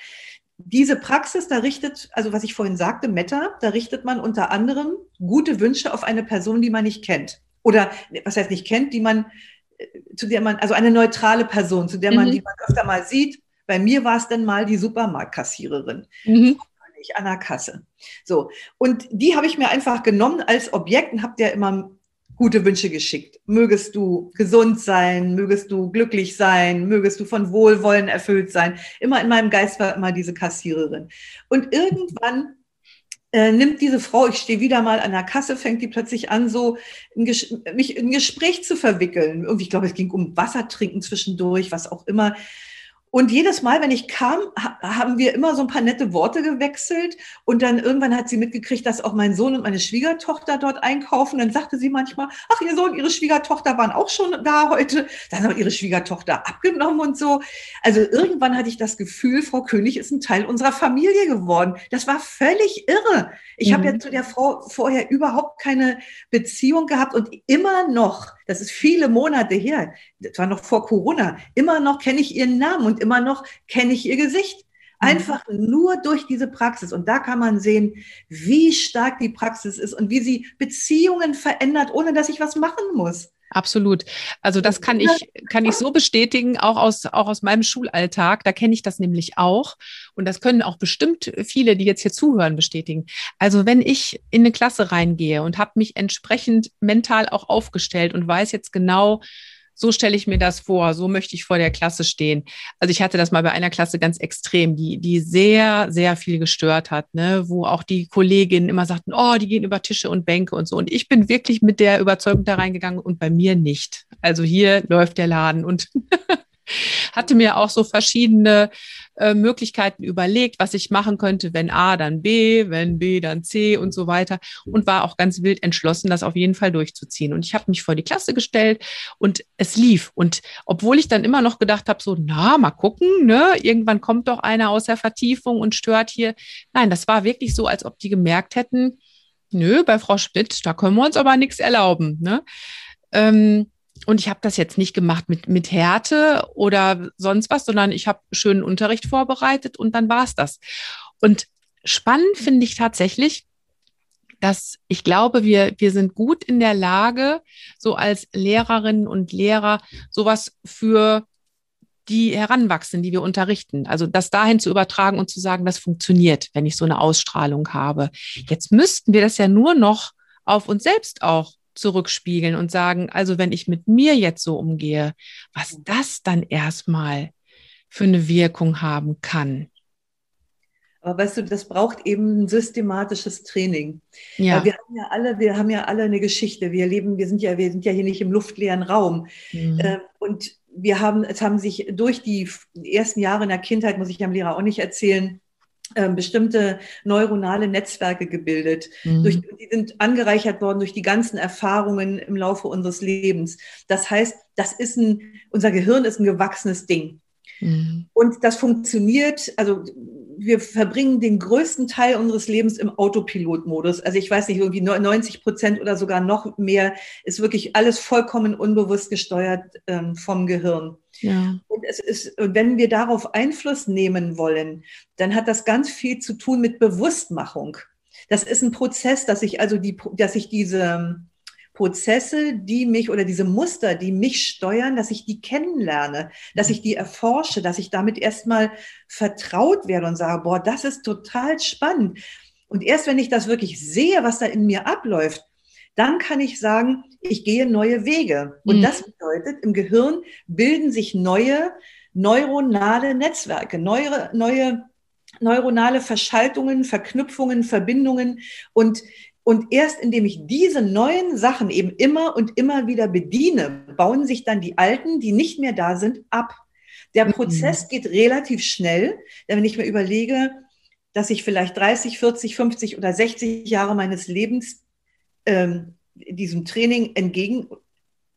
diese Praxis, da richtet, also was ich vorhin sagte, Meta, da richtet man unter anderem gute Wünsche auf eine Person, die man nicht kennt. Oder was heißt nicht kennt, die man, äh, zu der man, also eine neutrale Person, zu der man, mhm. die man öfter mal sieht. Bei mir war es dann mal die Supermarktkassiererin. Mhm. An der Kasse. So. Und die habe ich mir einfach genommen als Objekt und habe der immer gute Wünsche geschickt. Mögest du gesund sein, mögest du glücklich sein, mögest du von Wohlwollen erfüllt sein. Immer in meinem Geist war immer diese Kassiererin. Und irgendwann äh, nimmt diese Frau, ich stehe wieder mal an der Kasse, fängt die plötzlich an, so ein mich in ein Gespräch zu verwickeln. Irgendwie, ich glaube, es ging um Wasser trinken zwischendurch, was auch immer. Und jedes Mal, wenn ich kam, haben wir immer so ein paar nette Worte gewechselt. Und dann irgendwann hat sie mitgekriegt, dass auch mein Sohn und meine Schwiegertochter dort einkaufen. Dann sagte sie manchmal, ach, ihr Sohn, ihre Schwiegertochter waren auch schon da heute. Dann haben ihre Schwiegertochter abgenommen und so. Also irgendwann hatte ich das Gefühl, Frau König ist ein Teil unserer Familie geworden. Das war völlig irre. Ich mhm. habe ja zu der Frau vorher überhaupt keine Beziehung gehabt und immer noch das ist viele Monate her, das war noch vor Corona, immer noch kenne ich ihren Namen und immer noch kenne ich ihr Gesicht. Mhm. Einfach nur durch diese Praxis. Und da kann man sehen, wie stark die Praxis ist und wie sie Beziehungen verändert, ohne dass ich was machen muss. Absolut. Also das kann ich, kann ich so bestätigen, auch aus, auch aus meinem Schulalltag. Da kenne ich das nämlich auch. Und das können auch bestimmt viele, die jetzt hier zuhören, bestätigen. Also wenn ich in eine Klasse reingehe und habe mich entsprechend mental auch aufgestellt und weiß jetzt genau, so stelle ich mir das vor, so möchte ich vor der Klasse stehen. Also ich hatte das mal bei einer Klasse ganz extrem, die, die sehr, sehr viel gestört hat, ne? wo auch die Kolleginnen immer sagten, oh, die gehen über Tische und Bänke und so. Und ich bin wirklich mit der Überzeugung da reingegangen und bei mir nicht. Also hier läuft der Laden und [LAUGHS] hatte mir auch so verschiedene äh, Möglichkeiten überlegt, was ich machen könnte, wenn A, dann B, wenn B, dann C und so weiter und war auch ganz wild entschlossen, das auf jeden Fall durchzuziehen. Und ich habe mich vor die Klasse gestellt und es lief. Und obwohl ich dann immer noch gedacht habe, so, na, mal gucken, ne, irgendwann kommt doch einer aus der Vertiefung und stört hier. Nein, das war wirklich so, als ob die gemerkt hätten, nö, bei Frau Schmidt, da können wir uns aber nichts erlauben. Ne? Ähm, und ich habe das jetzt nicht gemacht mit, mit Härte oder sonst was, sondern ich habe schönen Unterricht vorbereitet und dann war es das. Und spannend finde ich tatsächlich, dass ich glaube, wir, wir sind gut in der Lage, so als Lehrerinnen und Lehrer sowas für die heranwachsen, die wir unterrichten. Also das dahin zu übertragen und zu sagen, das funktioniert, wenn ich so eine Ausstrahlung habe. Jetzt müssten wir das ja nur noch auf uns selbst auch zurückspiegeln und sagen, also wenn ich mit mir jetzt so umgehe, was das dann erstmal für eine Wirkung haben kann. Aber weißt du, das braucht eben ein systematisches Training. Ja. Wir haben ja alle, wir haben ja alle eine Geschichte. Wir leben, wir sind ja, wir sind ja hier nicht im luftleeren Raum. Mhm. Ähm, und wir haben, es haben sich durch die ersten Jahre in der Kindheit, muss ich am Lehrer auch nicht erzählen, bestimmte neuronale Netzwerke gebildet. Mhm. Durch, die sind angereichert worden durch die ganzen Erfahrungen im Laufe unseres Lebens. Das heißt, das ist ein, unser Gehirn ist ein gewachsenes Ding. Mhm. Und das funktioniert, also wir verbringen den größten Teil unseres Lebens im Autopilotmodus. Also ich weiß nicht, irgendwie 90 Prozent oder sogar noch mehr ist wirklich alles vollkommen unbewusst gesteuert ähm, vom Gehirn. Ja. Und es ist, wenn wir darauf Einfluss nehmen wollen, dann hat das ganz viel zu tun mit Bewusstmachung. Das ist ein Prozess, dass ich also die, dass ich diese Prozesse, die mich oder diese Muster, die mich steuern, dass ich die kennenlerne, dass ich die erforsche, dass ich damit erstmal vertraut werde und sage, boah, das ist total spannend. Und erst wenn ich das wirklich sehe, was da in mir abläuft, dann kann ich sagen, ich gehe neue Wege. Und mhm. das bedeutet, im Gehirn bilden sich neue neuronale Netzwerke, neue, neue neuronale Verschaltungen, Verknüpfungen, Verbindungen. Und und erst indem ich diese neuen Sachen eben immer und immer wieder bediene, bauen sich dann die alten, die nicht mehr da sind, ab. Der mhm. Prozess geht relativ schnell, denn wenn ich mir überlege, dass ich vielleicht 30, 40, 50 oder 60 Jahre meines Lebens ähm, diesem Training entgegen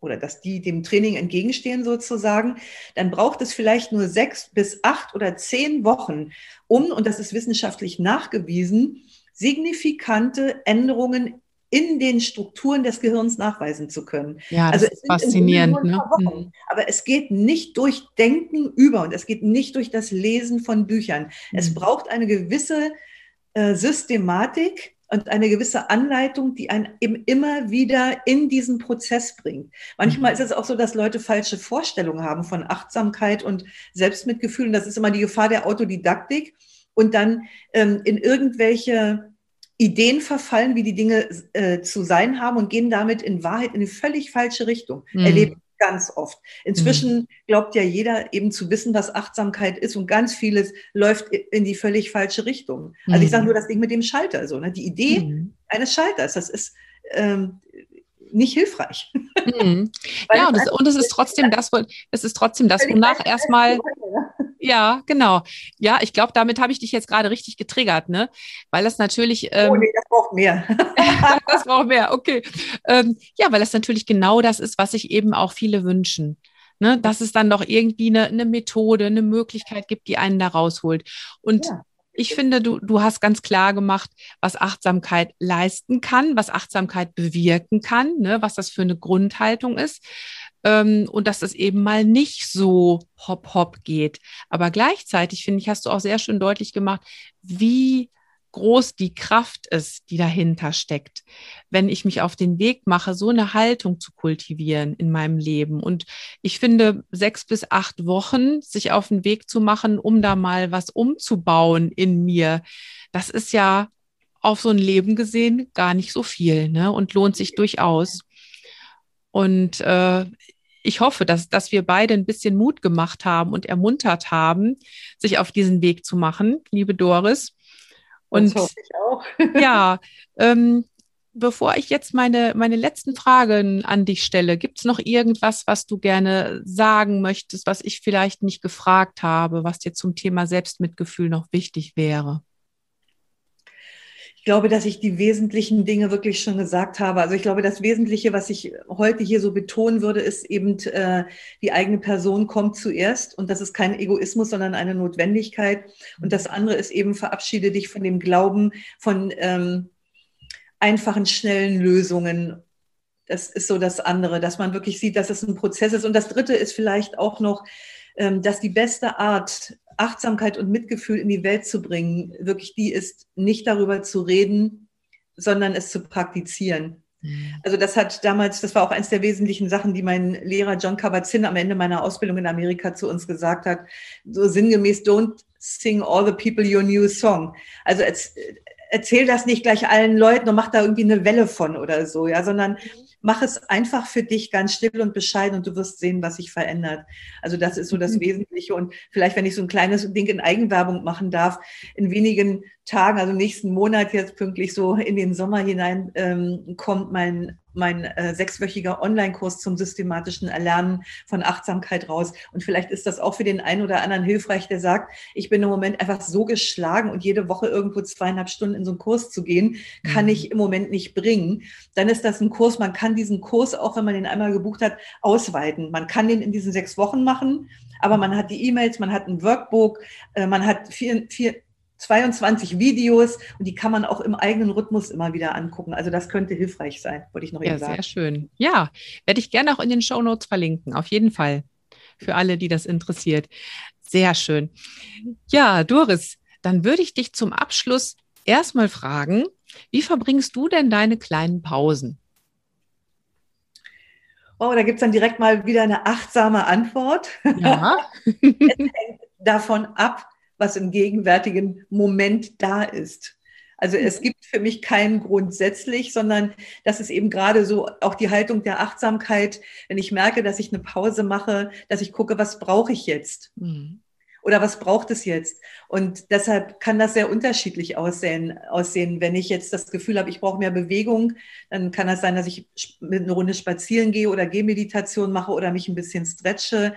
oder dass die dem Training entgegenstehen sozusagen, dann braucht es vielleicht nur sechs bis acht oder zehn Wochen, um, und das ist wissenschaftlich nachgewiesen, signifikante Änderungen in den Strukturen des Gehirns nachweisen zu können. Ja, das also ist faszinierend. Ne? Wochen, mhm. Aber es geht nicht durch Denken über und es geht nicht durch das Lesen von Büchern. Mhm. Es braucht eine gewisse äh, Systematik und eine gewisse Anleitung, die einen eben immer wieder in diesen Prozess bringt. Manchmal mhm. ist es auch so, dass Leute falsche Vorstellungen haben von Achtsamkeit und Selbstmitgefühl. Und das ist immer die Gefahr der Autodidaktik und dann ähm, in irgendwelche Ideen verfallen, wie die Dinge äh, zu sein haben und gehen damit in Wahrheit in eine völlig falsche Richtung. Mhm. Erlebe ich ganz oft. Inzwischen mhm. glaubt ja jeder eben zu wissen, was Achtsamkeit ist und ganz vieles läuft in die völlig falsche Richtung. Also ich sage mhm. nur das Ding mit dem Schalter, so ne? die Idee mhm. eines Schalters, das ist ähm, nicht hilfreich. [LAUGHS] Mhm. ja, und es, und es ist trotzdem das, es ist trotzdem das, wonach erstmal ja, genau. Ja, ich glaube, damit habe ich dich jetzt gerade richtig getriggert, ne? Weil das natürlich. Oh, ähm, oh nee, das braucht mehr. [LAUGHS] das braucht mehr, okay. Ähm, ja, weil das natürlich genau das ist, was sich eben auch viele wünschen. Ne? Dass es dann noch irgendwie eine, eine Methode, eine Möglichkeit gibt, die einen da rausholt. Und ja. Ich finde, du, du hast ganz klar gemacht, was Achtsamkeit leisten kann, was Achtsamkeit bewirken kann, ne, was das für eine Grundhaltung ist und dass es eben mal nicht so hopp hopp geht. Aber gleichzeitig finde ich, hast du auch sehr schön deutlich gemacht, wie groß die Kraft ist, die dahinter steckt, wenn ich mich auf den Weg mache, so eine Haltung zu kultivieren in meinem Leben. Und ich finde, sechs bis acht Wochen sich auf den Weg zu machen, um da mal was umzubauen in mir, das ist ja auf so ein Leben gesehen gar nicht so viel ne? und lohnt sich durchaus. Und äh, ich hoffe, dass, dass wir beide ein bisschen Mut gemacht haben und ermuntert haben, sich auf diesen Weg zu machen, liebe Doris. Und das hoffe ich auch. [LAUGHS] ja, ähm, bevor ich jetzt meine, meine letzten Fragen an dich stelle, gibt es noch irgendwas, was du gerne sagen möchtest, was ich vielleicht nicht gefragt habe, was dir zum Thema Selbstmitgefühl noch wichtig wäre? Ich glaube, dass ich die wesentlichen Dinge wirklich schon gesagt habe. Also ich glaube, das Wesentliche, was ich heute hier so betonen würde, ist eben, äh, die eigene Person kommt zuerst und das ist kein Egoismus, sondern eine Notwendigkeit. Und das andere ist eben, verabschiede dich von dem Glauben von ähm, einfachen, schnellen Lösungen Das ist so das andere, dass man wirklich sieht, dass es ein Prozess ist. Und das dritte ist vielleicht auch noch, dass die beste Art, Achtsamkeit und Mitgefühl in die Welt zu bringen, wirklich die ist, nicht darüber zu reden, sondern es zu praktizieren. Mhm. Also das hat damals, das war auch eines der wesentlichen Sachen, die mein Lehrer John Kabat-Zinn am Ende meiner Ausbildung in Amerika zu uns gesagt hat, so sinngemäß, don't sing all the people your new song. Also erzähl das nicht gleich allen Leuten und mach da irgendwie eine Welle von oder so, ja, sondern mach es einfach für dich ganz still und bescheiden und du wirst sehen, was sich verändert. Also das ist so das mhm. Wesentliche. Und vielleicht, wenn ich so ein kleines Ding in Eigenwerbung machen darf, in wenigen Tagen, also nächsten Monat jetzt pünktlich so in den Sommer hinein, ähm, kommt mein mein äh, sechswöchiger Online-Kurs zum systematischen Erlernen von Achtsamkeit raus. Und vielleicht ist das auch für den einen oder anderen hilfreich, der sagt, ich bin im Moment einfach so geschlagen und jede Woche irgendwo zweieinhalb Stunden in so einen Kurs zu gehen, kann mhm. ich im Moment nicht bringen. Dann ist das ein Kurs, man kann diesen Kurs, auch wenn man den einmal gebucht hat, ausweiten. Man kann den in diesen sechs Wochen machen, aber man hat die E-Mails, man hat ein Workbook, äh, man hat vier, vier, 22 Videos und die kann man auch im eigenen Rhythmus immer wieder angucken. Also das könnte hilfreich sein, wollte ich noch ja, eben sagen. Sehr schön. Ja, werde ich gerne auch in den Show Notes verlinken, auf jeden Fall. Für alle, die das interessiert. Sehr schön. Ja, Doris, dann würde ich dich zum Abschluss erstmal fragen, wie verbringst du denn deine kleinen Pausen? Oh, da gibt es dann direkt mal wieder eine achtsame Antwort. Ja. [LAUGHS] es hängt davon ab, was im gegenwärtigen Moment da ist. Also es mhm. gibt für mich keinen grundsätzlich, sondern das ist eben gerade so auch die Haltung der Achtsamkeit, wenn ich merke, dass ich eine Pause mache, dass ich gucke, was brauche ich jetzt? Mhm. Oder was braucht es jetzt? Und deshalb kann das sehr unterschiedlich aussehen. aussehen. Wenn ich jetzt das Gefühl habe, ich brauche mehr Bewegung, dann kann das sein, dass ich mit einer Runde spazieren gehe oder Gehmeditation mache oder mich ein bisschen stretche.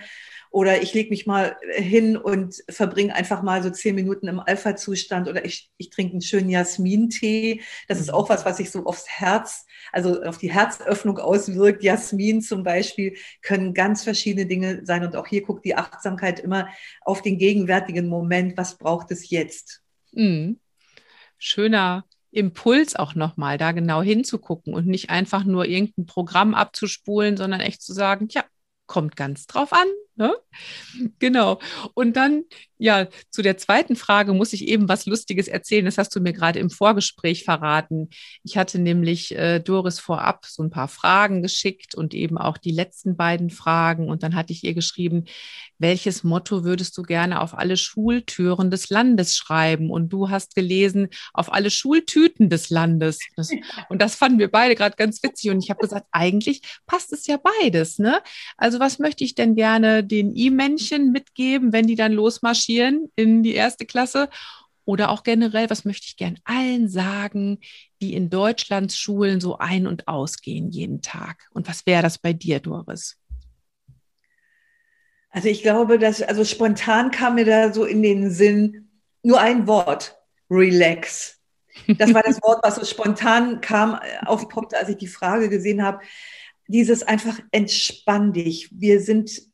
Oder ich lege mich mal hin und verbringe einfach mal so zehn Minuten im Alpha-Zustand oder ich, ich trinke einen schönen Jasmin-Tee. Das ist mhm. auch was, was sich so aufs Herz, also auf die Herzöffnung auswirkt. Jasmin zum Beispiel können ganz verschiedene Dinge sein. Und auch hier guckt die Achtsamkeit immer auf den gegenwärtigen Moment. Was braucht es jetzt? Mhm. Schöner Impuls auch nochmal, da genau hinzugucken und nicht einfach nur irgendein Programm abzuspulen, sondern echt zu sagen, tja, kommt ganz drauf an. Ne? Genau. Und dann, ja, zu der zweiten Frage muss ich eben was Lustiges erzählen. Das hast du mir gerade im Vorgespräch verraten. Ich hatte nämlich äh, Doris vorab so ein paar Fragen geschickt und eben auch die letzten beiden Fragen. Und dann hatte ich ihr geschrieben, welches Motto würdest du gerne auf alle Schultüren des Landes schreiben? Und du hast gelesen, auf alle Schultüten des Landes. Das, und das fanden wir beide gerade ganz witzig. Und ich habe gesagt, eigentlich passt es ja beides. Ne? Also was möchte ich denn gerne den E-Männchen mitgeben, wenn die dann losmarschieren in die erste Klasse? Oder auch generell, was möchte ich gern allen sagen, die in Deutschlands Schulen so ein- und ausgehen jeden Tag? Und was wäre das bei dir, Doris? Also ich glaube, dass, also spontan kam mir da so in den Sinn nur ein Wort, relax. Das war das [LAUGHS] Wort, was so spontan kam, äh, aufpoppte, als ich die Frage gesehen habe. Dieses einfach entspann dich. Wir sind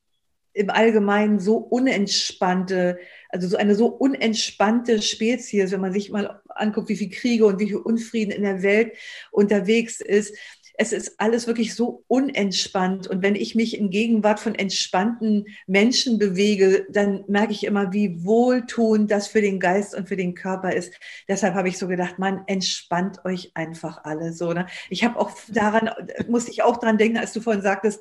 im Allgemeinen so unentspannte, also so eine so unentspannte Spezies, wenn man sich mal anguckt, wie viel Kriege und wie viel Unfrieden in der Welt unterwegs ist es ist alles wirklich so unentspannt. Und wenn ich mich in Gegenwart von entspannten Menschen bewege, dann merke ich immer, wie wohltuend das für den Geist und für den Körper ist. Deshalb habe ich so gedacht, man entspannt euch einfach alle so. Ne? Ich habe auch daran, musste ich auch dran denken, als du vorhin sagtest,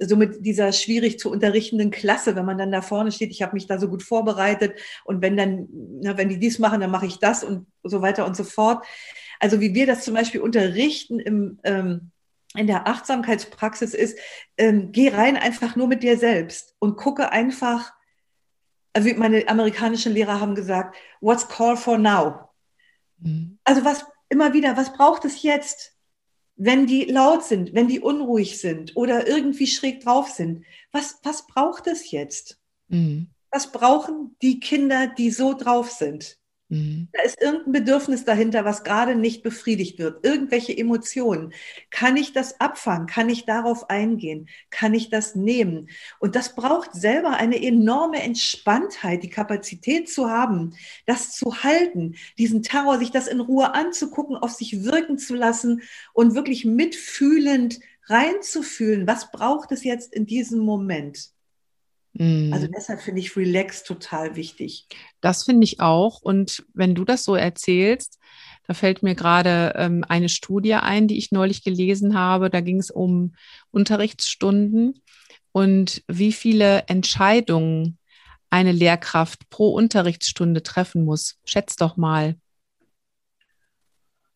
so mit dieser schwierig zu unterrichtenden Klasse, wenn man dann da vorne steht, ich habe mich da so gut vorbereitet und wenn dann, na, wenn die dies machen, dann mache ich das und so weiter und so fort. Also wie wir das zum Beispiel unterrichten im, ähm, in der Achtsamkeitspraxis ist, ähm, geh rein einfach nur mit dir selbst und gucke einfach, also wie meine amerikanischen Lehrer haben gesagt, what's call for now? Mhm. Also was immer wieder, was braucht es jetzt? Wenn die laut sind, wenn die unruhig sind oder irgendwie schräg drauf sind, was, was braucht es jetzt? Mhm. Was brauchen die Kinder, die so drauf sind? Mhm. Da ist irgendein Bedürfnis dahinter, was gerade nicht befriedigt wird. Irgendwelche Emotionen. Kann ich das abfangen? Kann ich darauf eingehen? Kann ich das nehmen? Und das braucht selber eine enorme Entspanntheit, die Kapazität zu haben, das zu halten, diesen Terror, sich das in Ruhe anzugucken, auf sich wirken zu lassen und wirklich mitfühlend reinzufühlen, was braucht es jetzt in diesem Moment. Mhm. Also deshalb finde ich Relax total wichtig. Das finde ich auch. Und wenn du das so erzählst, da fällt mir gerade ähm, eine Studie ein, die ich neulich gelesen habe. Da ging es um Unterrichtsstunden und wie viele Entscheidungen eine Lehrkraft pro Unterrichtsstunde treffen muss. Schätz doch mal.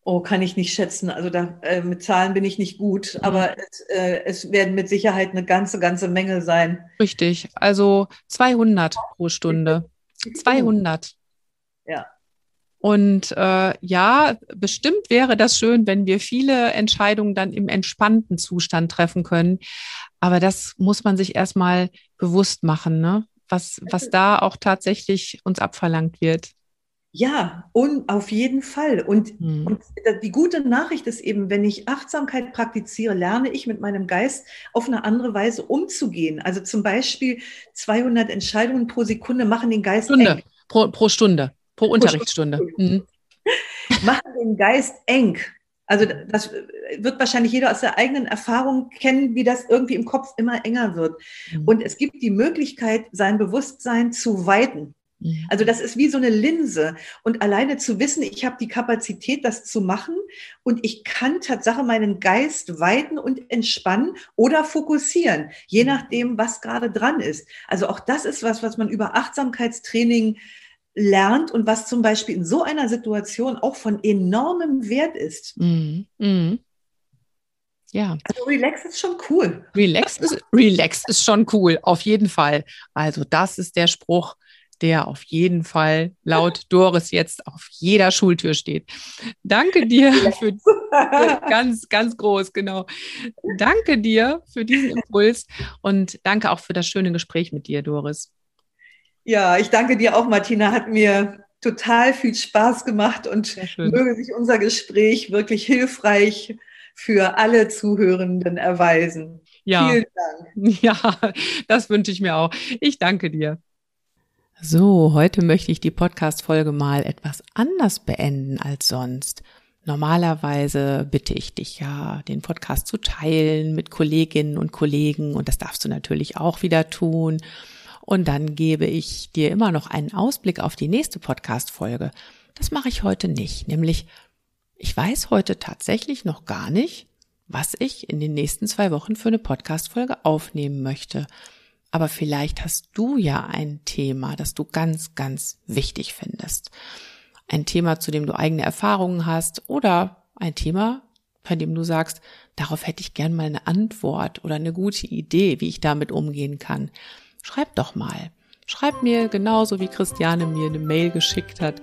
Oh, kann ich nicht schätzen. Also da äh, mit Zahlen bin ich nicht gut, mhm. aber es, äh, es, werden mit Sicherheit eine ganze, ganze Menge sein. Richtig. Also 200 pro Stunde. 200. Ja. Und äh, ja, bestimmt wäre das schön, wenn wir viele Entscheidungen dann im entspannten Zustand treffen können. Aber das muss man sich erstmal bewusst machen, ne? was, was da auch tatsächlich uns abverlangt wird. Ja, und auf jeden Fall. Und, mhm. und, die gute Nachricht ist eben, wenn ich Achtsamkeit praktiziere, lerne ich mit meinem Geist auf eine andere Weise umzugehen. Also zum Beispiel 200 Entscheidungen pro Sekunde machen den Geist Stunde. eng. Pro, pro Stunde. Pro Unterrichtsstunde. Mhm. [LAUGHS] Machen den Geist eng. Also das wird wahrscheinlich jeder aus der eigenen Erfahrung kennen, wie das irgendwie im Kopf immer enger wird. Mhm. Und es gibt die Möglichkeit, sein Bewusstsein zu weiten. Mhm. Also das ist wie so eine Linse. Und alleine zu wissen, ich habe die Kapazität, das zu machen und ich kann Tatsache meinen Geist weiten und entspannen oder fokussieren, je mhm. nachdem, was gerade dran ist. Also auch das ist was, was man über Achtsamkeitstraining lernt und was zum Beispiel in so einer Situation auch von enormem Wert ist. Mhm. Mhm. Ja. Also Relax ist schon cool. Relax ist, Relax ist schon cool, auf jeden Fall. Also das ist der Spruch, der auf jeden Fall laut [LAUGHS] Doris jetzt auf jeder Schultür steht. Danke dir für, [LAUGHS] ganz, ganz groß, genau. Danke dir für diesen Impuls und danke auch für das schöne Gespräch mit dir, Doris. Ja, ich danke dir auch, Martina. Hat mir total viel Spaß gemacht und möge sich unser Gespräch wirklich hilfreich für alle Zuhörenden erweisen. Ja. Vielen Dank. [LAUGHS] Ja, das wünsche ich mir auch. Ich danke dir. So, heute möchte ich die Podcast-Folge mal etwas anders beenden als sonst. Normalerweise bitte ich dich ja, den Podcast zu teilen mit Kolleginnen und Kollegen und das darfst du natürlich auch wieder tun. Und dann gebe ich dir immer noch einen Ausblick auf die nächste Podcast-Folge. Das mache ich heute nicht, nämlich ich weiß heute tatsächlich noch gar nicht, was ich in den nächsten zwei Wochen für eine Podcast-Folge aufnehmen möchte. Aber vielleicht hast du ja ein Thema, das du ganz, ganz wichtig findest. Ein Thema, zu dem du eigene Erfahrungen hast oder ein Thema, bei dem du sagst, darauf hätte ich gern mal eine Antwort oder eine gute Idee, wie ich damit umgehen kann schreib doch mal. Schreib mir genauso wie Christiane mir eine Mail geschickt hat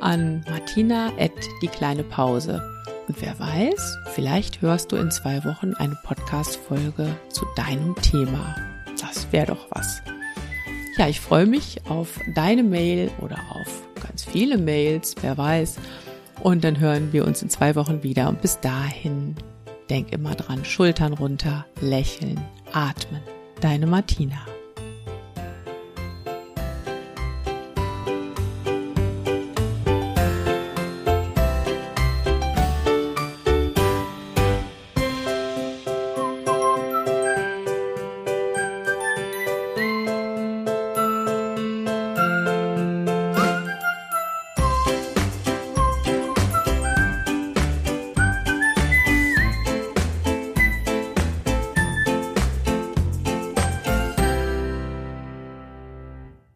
an martina at die kleine Pause. Und wer weiß, vielleicht hörst du in zwei Wochen eine Podcast-Folge zu deinem Thema. Das wäre doch was. Ja, ich freue mich auf deine Mail oder auf ganz viele Mails, wer weiß. Und dann hören wir uns in zwei Wochen wieder. Und bis dahin, denk immer dran, Schultern runter, lächeln, atmen. Deine Martina.